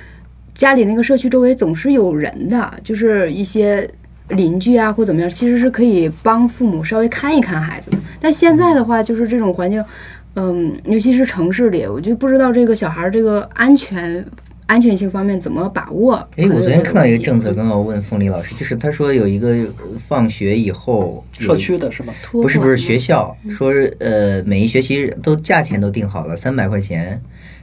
家里那个社区周围总是有人的，就是一些邻居啊或怎么样，其实是可以帮父母稍微看一看孩子的。但现在的话，就是这种环境，嗯，尤其是城市里，我就不知道这个小孩儿这个安全安全性方面怎么把握。哎，我昨天看到一个政策，刚刚好问凤梨老师，就是他说有一个呃放学以后社区的是吗？不是不是学校说呃每一学期都价钱都定好了三百块钱，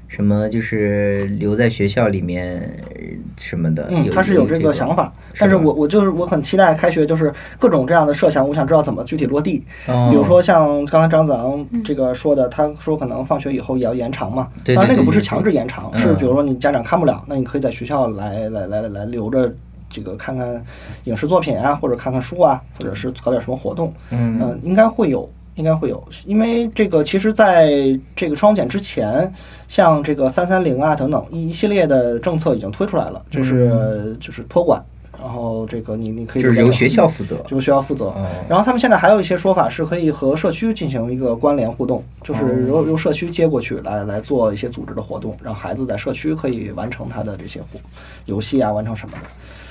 什么就是留在学校里面呃什么的。嗯，他是有这个想法，但是我我就是我很期待开学，就是各种这样的设想，我想知道怎么具体落地。哦比如说像刚才张子昂这个说的，他说可能放学以后也要延长嘛，对对当然那个不是强制延长，嗯是比如说你家长看不了，那你可以在学校来来来来来留着。这个看看影视作品啊，或者看看书啊，或者是搞点什么活动，嗯嗯，应该会有，应该会有，因为这个其实在这个双减之前，像这个三三零啊等等一系列的政策已经推出来了，就是、就是托管，然后这个你你可以就是由学校负责。由学校负责。哦然后他们现在还有一些说法是可以和社区进行一个关联互动，就是由由社区接过去来来做一些组织的活动，让孩子在社区可以完成他的这些活游戏啊，完成什么的。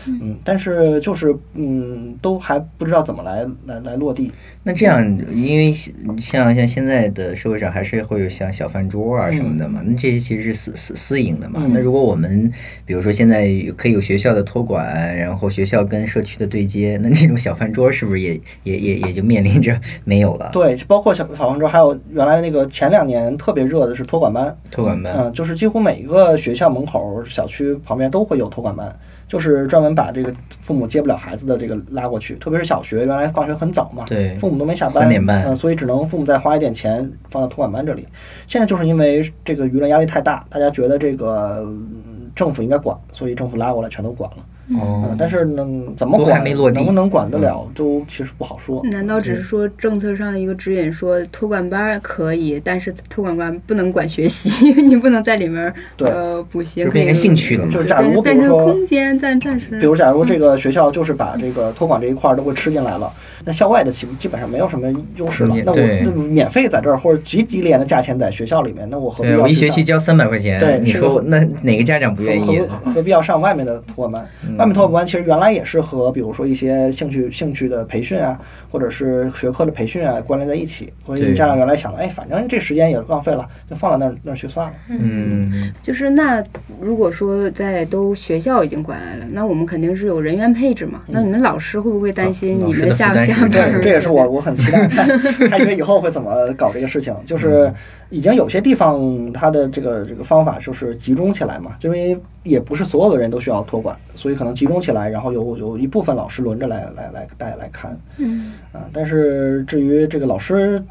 嗯，但是就是嗯，都还不知道怎么来来来落地。那这样，因为像像现在的社会上还是会有像小饭桌啊什么的嘛，那这些其实是私私私营的嘛。嗯那如果我们比如说现在可以有学校的托管，然后学校跟社区的对接，那这种小饭桌是不是也也也也就面临着没有了？对，包括小小饭桌，还有原来那个前两年特别热的是托管班，托管班，嗯，就是几乎每一个学校门口、小区旁边都会有托管班，就是专门把这个父母接不了孩子的这个拉过去，特别是小学，原来放学很早嘛，对父母都没下班，三点半嗯，所以只能父母再花一点钱放到托管班这里。现在就是因为这个舆论压力太大，大家觉得这个、嗯政府应该管，所以政府拉过来全都管了。哦。嗯，但是能，怎么都还管，没落地嗯能不能管得了，都其实不好说。难道只是说政策上一个指引，说托管班可以，但是托管班不能管学习，[LAUGHS] 你不能在里面呃补习，可以就变成兴趣了嘛就是假如比如说空间暂暂时，比如，假如这个学校就是把这个托管这一块儿都会吃进来了，那校外的基基本上没有什么优势了。那我那免费在这儿，或者极低廉的价钱在学校里面，那我何必要我一学期交三百块钱，对你说那哪个家长不愿意何？何何必要上外面的托管班？嗯外面托管班其实原来也是和比如说一些兴趣兴趣的培训啊，或者是学科的培训啊关联在一起。所以家长原来想的，哎，反正这时间也浪费了，就放到那儿那儿去算了。嗯，就是那如果说在都学校已经管来了，那我们肯定是有人员配置嘛。那你们老师会不会担心你们下 [LAUGHS] 对，这也是我我很期待看开学以后会怎么搞这个事情。就是已经有些地方它的这个这个方法就是集中起来嘛，就因为也不是所有的人都需要托管，所以可能集中起来，然后有有一部分老师轮着来来来带来看。嗯，啊，但是至于这个老师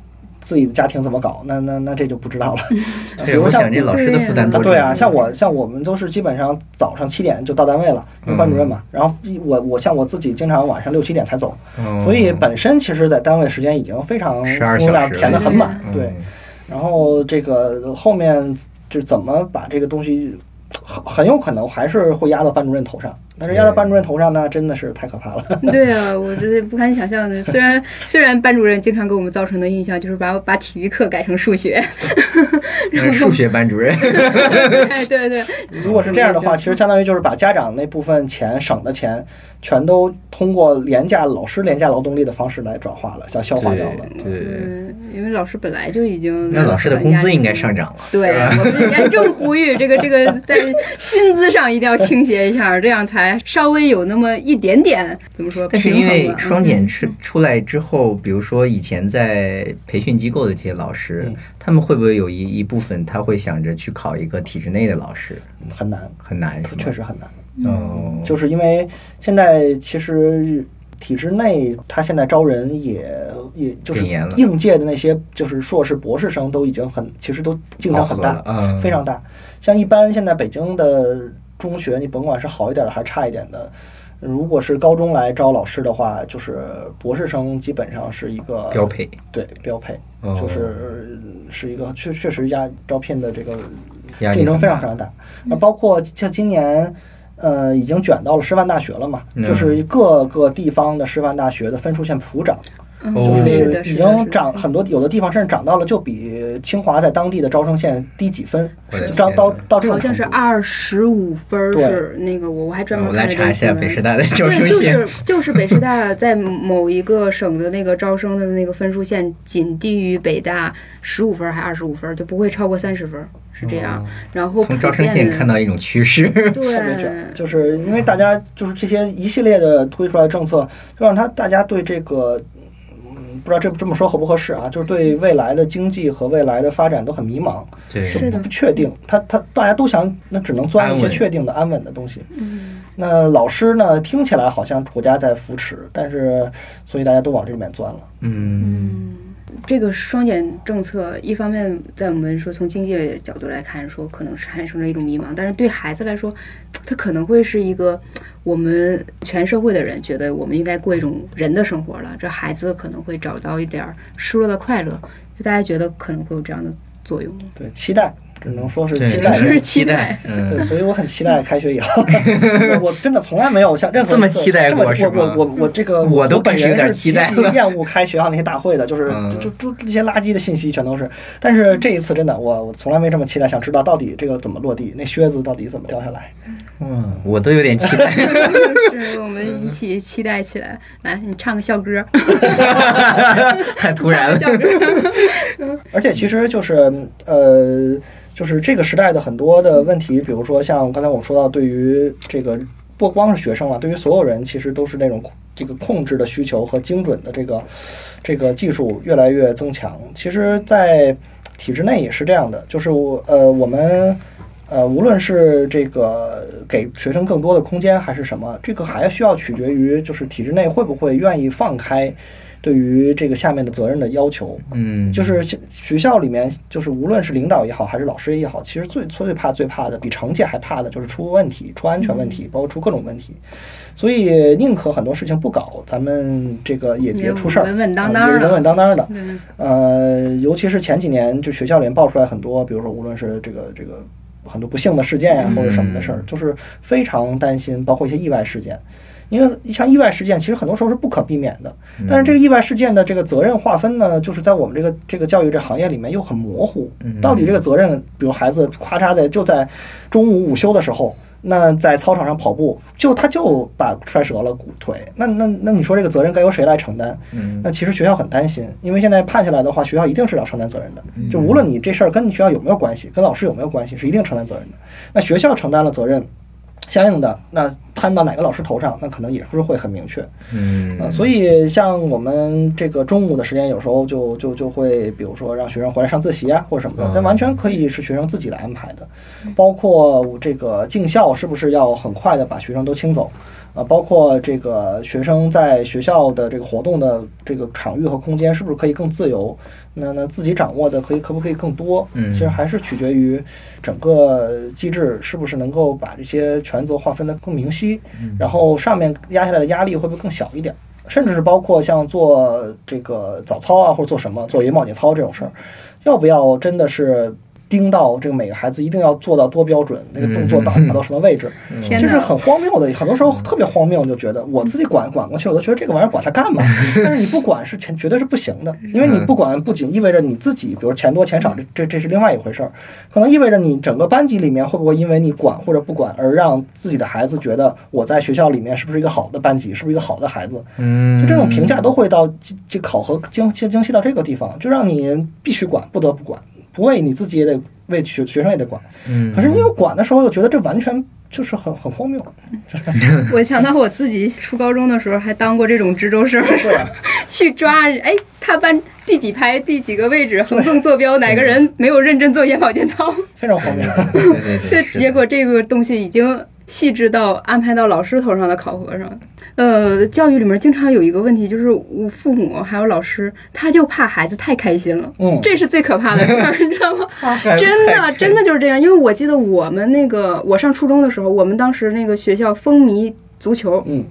自己的家庭怎么搞，那那那这就不知道了。[LAUGHS] 比，如像我想这老师的负担啊，多重。对啊，像我像我们都是基本上早上七点就到单位了，因为班主任嘛。然后我我像我自己经常晚上六七点才走，嗯所以本身其实在单位时间已经非常12工作量小时填得很满，嗯对。然后这个后面就怎么把这个东西，很很有可能还是会压到班主任头上。但是压到班主任头上呢，真的是太可怕了。[LAUGHS] 对啊，我这不堪想象的。虽然虽然班主任经常给我们造成的印象就是把把体育课改成数学，[LAUGHS] 那是数学班主任，[LAUGHS] 对对对，如果是这样的话，其实相当于就是把家长那部分钱省的钱，全都通过廉价老师廉价劳动力的方式来转化了，想消化掉了。对对。嗯，因为老师本来就已经那老师的工资应该上涨了。对，[LAUGHS] 我们严重呼吁这个这个在薪资上一定要倾斜一下，这样才稍微有那么一点点怎么说但是因。为双嗯减出出来之后，比如说以前在培训机构的这些老师，嗯他们会不会有一一部分他会想着去考一个体制内的老师？很难，很难，确实很难。嗯，就是因为现在其实体制内，他现在招人也也就是应届的那些就是硕士、博士生都已经很，其实都竞争很大嗯非常大。像一般现在北京的中学，你甭管是好一点的还是差一点的。如果是高中来招老师的话，就是博士生基本上是一个标配，对标配，哦就是是一个确确实压招聘的这个竞争非常非常大。那包括像今年，呃，已经卷到了师范大学了嘛，嗯。就是各个地方的师范大学的分数线普涨，就是的，已经涨很多，有的地方甚至涨到了就比清华在当地的招生线低几分，我的就涨到到这种好像是二十五分儿是那个我我还专门我来查一下北师大的招生对，就。是就是北师大在某一个省的那个招生的那个分数线仅低于北大十五分儿还二十五分儿，就不会超过三十分儿，是这样。然后哦从招生线看到一种趋势，[LAUGHS] 对，就是因为大家就是这些一系列的推出来的政策，就让他大家对这个，嗯，不知道这这么说合不合适啊？就是对未来的经济和未来的发展都很迷茫，对，是的不确定。他他大家都想，那只能钻一些确定的安稳的东西。嗯，那老师呢，听起来好像国家在扶持，但是所以大家都往这里面钻了。嗯，这个双减政策，一方面在我们说从经济角度来看，说可能是产生了一种迷茫，但是对孩子来说，他可能会是一个我们全社会的人觉得我们应该过一种人的生活了，这孩子可能会找到一点失落的快乐，就大家觉得可能会有这样的作用。对，期待只能说是对，期待只。是是期待待，对，嗯，所以我很期待开学以后。[LAUGHS] 我真的从来没有像任何这么期待过我我我我这个我都本人是极其期待厌恶开学校那些大会的，就是嗯就就就这些垃圾的信息全都是。但是这一次真的，我我从来没这么期待，想知道到底这个怎么落地，那靴子到底怎么掉下来。嗯，我都有点期待。[LAUGHS] 是我们一起期待起来。来，你唱个校歌，[LAUGHS] 太突然了。校歌。而且其实就是呃，就是这个时代的很多的问题，比如说像刚才我们说到，对于这个不光是学生了，对于所有人，其实都是那种这个控制的需求和精准的这个这个技术越来越增强。其实，在体制内也是这样的，就是我呃我们。呃，无论是这个给学生更多的空间，还是什么，这个还需要取决于就是体制内会不会愿意放开对于这个下面的责任的要求。嗯，就是学学校里面，就是无论是领导也好，还是老师也好，其实最最怕最怕的，比惩戒还怕的就是出问题、出安全问题，包括出各种问题。所以宁可很多事情不搞，咱们这个也别出事儿，稳稳当啊当稳稳当当的。嗯呃，尤其是前几年，就学校里面爆出来很多，比如说无论是这个这个很多不幸的事件呀、嗯或者什么的事儿，就是非常担心，包括一些意外事件。因为像意外事件，其实很多时候是不可避免的。但是这个意外事件的这个责任划分呢，就是在我们这个这个教育这行业里面又很模糊。嗯到底这个责任，比如孩子咔嚓的就在中午午休的时候，那在操场上跑步，就他就把摔折了骨腿，那那那你说这个责任该由谁来承担？嗯那其实学校很担心，因为现在判下来的话，学校一定是要承担责任的。嗯就无论你这事儿跟你学校有没有关系，跟老师有没有关系，是一定承担责任的。那学校承担了责任，相应的那摊到哪个老师头上，那可能也是会很明确。嗯啊，所以像我们这个中午的时间，有时候就就就会，比如说让学生回来上自习啊，或者什么的，但完全可以是学生自己来安排的。包括这个进校是不是要很快的把学生都清走？啊，包括这个学生在学校的这个活动的这个场域和空间是不是可以更自由？那那自己掌握的可以可不可以更多？嗯其实还是取决于整个机制是不是能够把这些权责划分得更明晰，然后上面压下来的压力会不会更小一点？甚至是包括像做这个早操啊，或者做什么做眼保健操这种事儿，要不要真的是盯到这个每个孩子一定要做到多标准，那个动作到达到什么位置？天哪！这是很荒谬的，很多时候特别荒谬，就觉得我自己管管过去，我都觉得这个玩意儿管它干嘛？[LAUGHS] 但是你不管是钱绝对是不行的，因为你不管不仅意味着你自己，比如钱多钱少，这这这是另外一回事儿，可能意味着你整个班级里面会不会因为你管或者不管而让自己的孩子觉得我在学校里面是不是一个好的班级，是不是一个好的孩子？嗯，就这种评价都会到这这考核精精精细到这个地方，就让你必须管，不得不管，不为你自己也得为学学生也得管。嗯，可是你有管的时候，又觉得这完全就是很很荒谬。[LAUGHS] 我想到我自己初高中的时候还当过这种值周生，[LAUGHS] [LAUGHS] 去抓哎他班第几排第几个位置横纵坐标，哪个人没有认真做眼保健操？非常荒谬。结果这个东西已经细致到安排到老师头上的考核上。呃，教育里面经常有一个问题，就是我父母还有老师，他就怕孩子太开心了，嗯，这是最可怕的事儿，[LAUGHS] 你知道吗？[LAUGHS] 真的，真的就是这样。因为我记得我们那个我上初中的时候，我们当时那个学校风靡足球，嗯，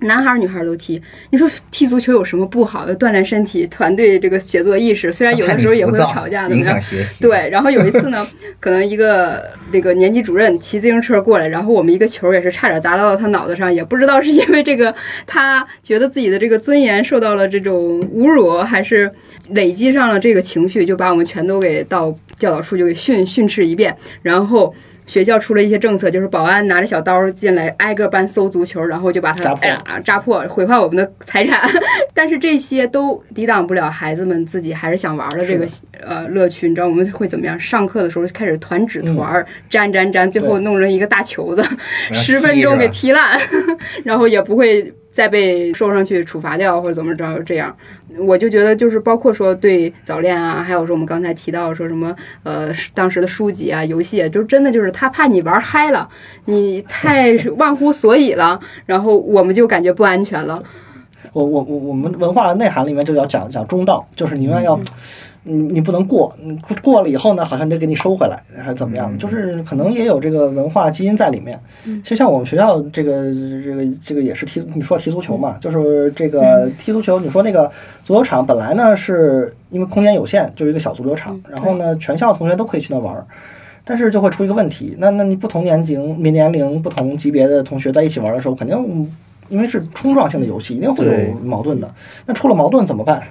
男孩儿女孩儿都踢。你说踢足球有什么不好的？锻炼身体，团队这个协作意识，虽然有的时候也会吵架，怎么样？对，然后有一次呢，[LAUGHS] 可能一个那个年级主任骑自行车过来，然后我们一个球也是差点砸到他脑袋上，也不知道是因为这个他觉得自己的这个尊严受到了这种侮辱，还是累积上了这个情绪，就把我们全都给到教导处就给训训斥一遍，然后。学校出了一些政策，就是保安拿着小刀进来，挨个班搜足球，然后就把它扎破哎呀扎破，毁坏我们的财产。[LAUGHS] 但是这些都抵挡不了孩子们自己还是想玩的这个呃乐趣。你知道我们会怎么样？上课的时候开始团纸团儿，粘粘粘，最后弄成一个大球子，十分钟给踢烂，[LAUGHS] 然后也不会再被收上去处罚掉或者怎么着这样。我就觉得，就是包括说对早恋啊，还有说我们刚才提到说什么呃当时的书籍啊、游戏啊，就真的就是他怕你玩嗨了，你太 [LAUGHS] 忘乎所以了，然后我们就感觉不安全了。我我我我们文化的内涵里面就要讲讲中道，就是你永远要。你你不能过，你过过了以后呢，好像得给你收回来，还是怎么样？就是可能也有这个文化基因在里面。其实像我们学校这个这个这个也是踢，你说踢足球嘛，就是这个踢足球，你说那个足球场本来呢是因为空间有限，就是一个小足球场，然后呢全校同学都可以去那玩儿。但是就会出一个问题，那那你不同年龄、年龄、不同级别的同学在一起玩的时候，肯定因为是冲撞性的游戏，一定会有矛盾的。那出了矛盾怎么办？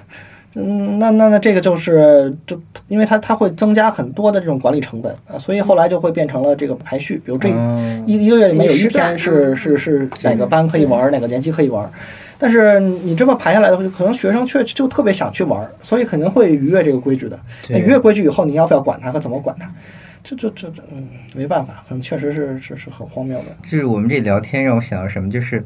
嗯，那那那这个就是就因为它它会增加很多的这种管理成本啊，所以后来就会变成了这个排序，比如这嗯一一个月里面有一天是嗯是是哪个班可以玩，哪个年级可以玩。但是你这么排下来的话，可能学生却就特别想去玩，所以肯定会逾越这个规矩的。逾越规矩以后，你要不要管他和怎么管他？这这这这，嗯，没办法，可能确实是是是很荒谬的。就是我们这聊天让我想到什么，就是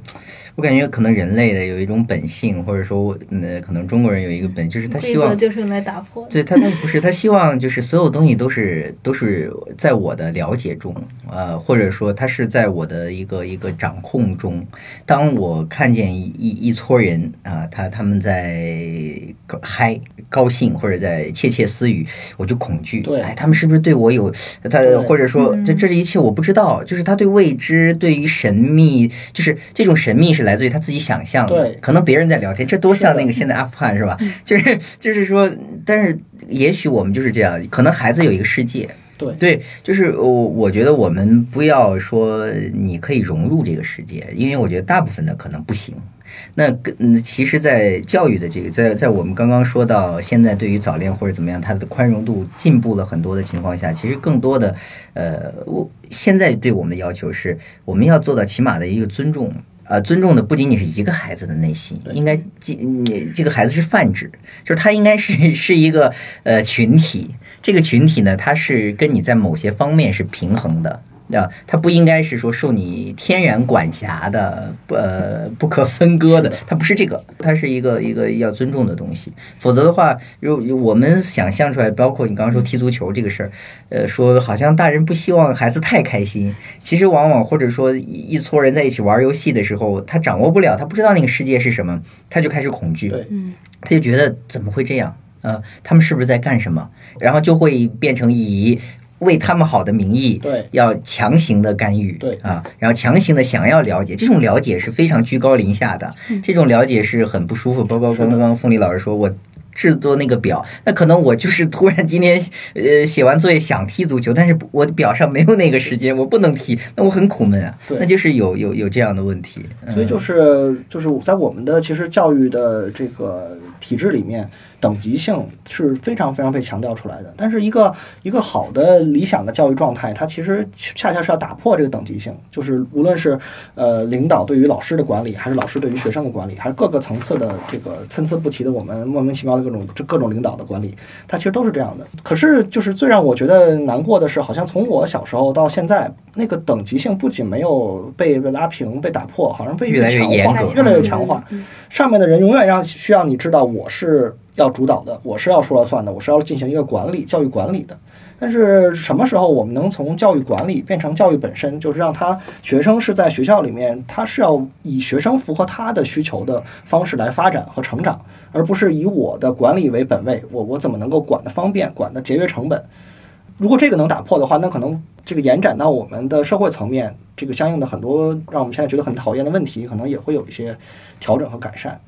我感觉可能人类的有一种本性，或者说，嗯，可能中国人有一个本，就是他规希望就是用来打破。对他，他不是他希望就是所有东西都是都是在我的了解中，呃，或者说他是在我的一个一个掌控中。当我看见一一一撮人啊、他他们在嗨高兴或者在窃窃私语，我就恐惧。对哎，他们是不是对我有他或者说这这一切我不知道，就是他对未知、对于神秘，就是这种神秘是来自于他自己想象的。对可能别人在聊天，这多像那个现在阿富汗是吧？[LAUGHS] 就是就是说，但是也许我们就是这样，可能孩子有一个世界。对对，就是我我觉得我们不要说你可以融入这个世界，因为我觉得大部分的可能不行。那跟嗯，其实，在教育的这个，在在我们刚刚说到现在对于早恋或者怎么样，它的宽容度进步了很多的情况下，其实更多的，呃，我现在对我们的要求是，我们要做到起码的一个尊重。呃，尊重的不仅仅是一个孩子的内心，应该这你这个孩子是泛指，就是他应该是是一个呃群体，这个群体呢，他是跟你在某些方面是平衡的，啊，它不应该是说受你天然管辖的，呃 [LAUGHS] 不可分割的，它不是这个，它是一个一个要尊重的东西。否则的话，如我们想象出来，包括你刚刚说踢足球这个事儿，呃，说好像大人不希望孩子太开心，其实往往或者说一一撮人在一起玩游戏的时候，他掌握不了，他不知道那个世界是什么，他就开始恐惧，嗯他就觉得怎么会这样？呃，他们是不是在干什么？然后就会变成以为他们好的名义，对要强行的干预，对啊，然后强行的想要了解，这种了解是非常居高临下的，这种了解是很不舒服。包括刚刚凤梨老师说，我。制作那个表，那可能我就是突然今天呃写完作业想踢足球，但是我表上没有那个时间，我不能踢，那我很苦闷啊。对那就是有有有这样的问题。嗯所以就是就是在我们的其实教育的这个体制里面，等级性是非常非常被强调出来的。但是一个一个好的理想的教育状态，它其实恰恰是要打破这个等级性，就是无论是呃领导对于老师的管理，还是老师对于学生的管理，还是各个层次的这个参差不齐的我们莫名其妙的各种这各种领导的管理，它其实都是这样的。可是就是最让我觉得难过的是，好像从我小时候到现在，那个等级性不仅没有被被拉平、被打破，好像被越来越强化，越来越强化。上面的人永远让需要你知道我是要主导的，我是要说了算的，我是要进行一个管理、教育管理的。但是什么时候我们能从教育管理变成教育本身，就是让他学生是在学校里面，他是要以学生符合他的需求的方式来发展和成长，而不是以我的管理为本位，我我怎么能够管得方便，管得节约成本。如果这个能打破的话，那可能这个延展到我们的社会层面，这个相应的很多让我们现在觉得很讨厌的问题，可能也会有一些调整和改善。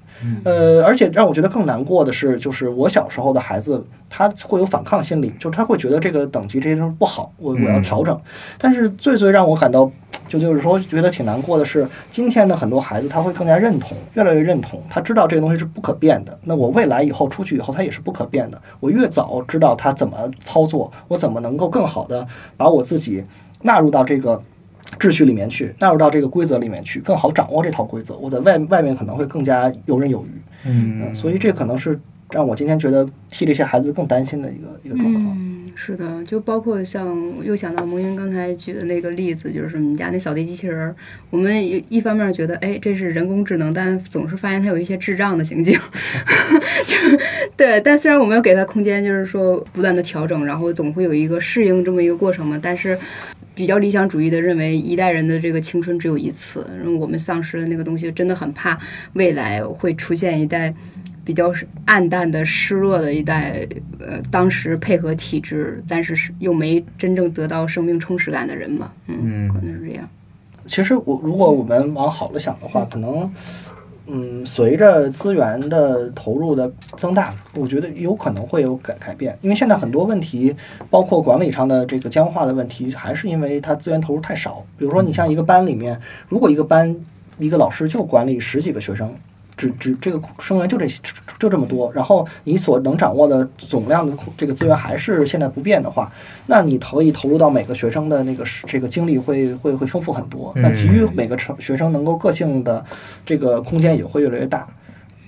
呃，而且让我觉得更难过的是，就是我小时候的孩子，他会有反抗心理，就是他会觉得这个等级这些东西不好，我我要调整。但是最最让我感到就就是说觉得挺难过的是，今天的很多孩子他会更加认同，越来越认同，他知道这个东西是不可变的。那我未来以后出去以后，他也是不可变的。我越早知道他怎么操作，我怎么能够更好的把我自己纳入到这个。秩序里面去，纳入到这个规则里面去，更好掌握这套规则。我在外外面可能会更加游刃有余。嗯，所以这可能是让我今天觉得替这些孩子更担心的一个一个状况。嗯，是的，就包括像又想到蒙云刚才举的那个例子，就是你家那扫地机器人儿，我们一一方面觉得哎这是人工智能，但总是发现它有一些智障的行径，[LAUGHS] 就是对。但虽然我们要给它空间，就是说不断的调整，然后总会有一个适应这么一个过程嘛，但是。比较理想主义的认为，一代人的这个青春只有一次，然后我们丧失了那个东西，真的很怕未来会出现一代比较是暗淡的、失落的一代，呃，当时配合体制，但是是又没真正得到生命充实感的人嘛，嗯，可能是这样。其实我如果我们往好了想的话，可能。嗯，随着资源的投入的增大，我觉得有可能会有改改变。因为现在很多问题，包括管理上的这个僵化的问题，还是因为它资源投入太少。比如说，你像一个班里面，如果一个班一个老师就管理十几个学生，只只这个生源就这就这么多，然后你所能掌握的总量的这个资源还是现在不变的话，那你可以投入到每个学生的那个这个精力会会会丰富很多。那给予每个成学生能够个性的这个空间也会越来越大。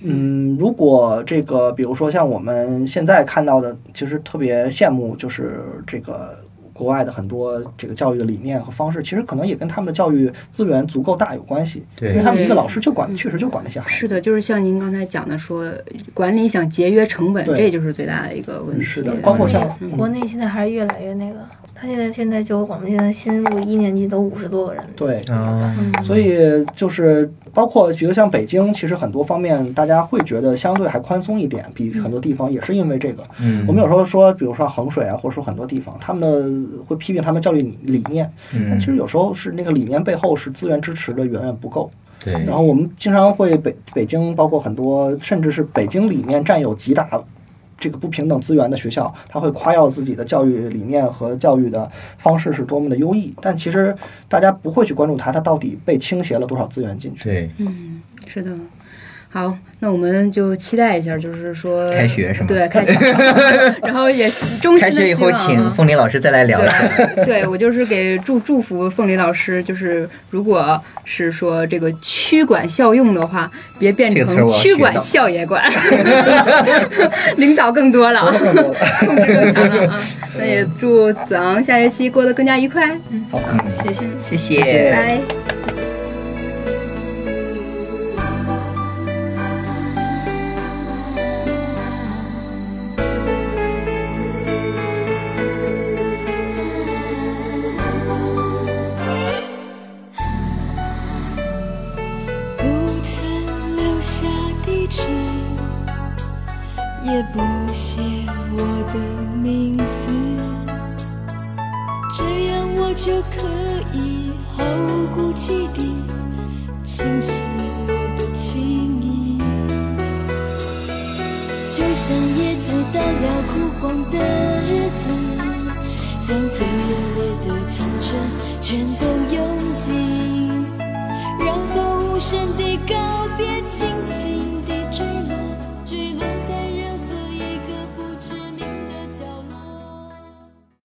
嗯，如果这个比如说像我们现在看到的，其实特别羡慕，就是这个。国外的很多这个教育的理念和方式，其实可能也跟他们的教育资源足够大有关系。对因为他们一个老师就管，确实就管那些孩子。是的，就是像您刚才讲的说，管理想节约成本，这就是最大的一个问题。是的包括像嗯国内现在还是越来越那个，他现在现在就我们现在新入一年级都五十多个人，对，啊，所以就是包括比如像北京，其实很多方面大家会觉得相对还宽松一点，比很多地方也是因为这个。嗯我们有时候说，比如说衡水啊，或者说很多地方，他们的会批评他们教育理理念，但嗯其实有时候是那个理念背后是资源支持的远远不够。对，然后我们经常会北北京，包括很多甚至是北京里面占有极大这个不平等资源的学校，他会夸耀自己的教育理念和教育的方式是多么的优异，但其实大家不会去关注它，它到底被倾斜了多少资源进去。对，嗯，是的。好，那我们就期待一下，就是说开学是吗对，开学，[LAUGHS] 然后也衷心开学以后，请啊凤林老师再来聊一下。对，对我就是给祝祝福凤梨老师，就是如果是说这个区管校用的话，别变成区管校也管，[LAUGHS] 领导更多了啊，[LAUGHS] 控制更强了啊。那也祝子昂下学期过得更加愉快，嗯，好，谢谢，谢谢。谢拜。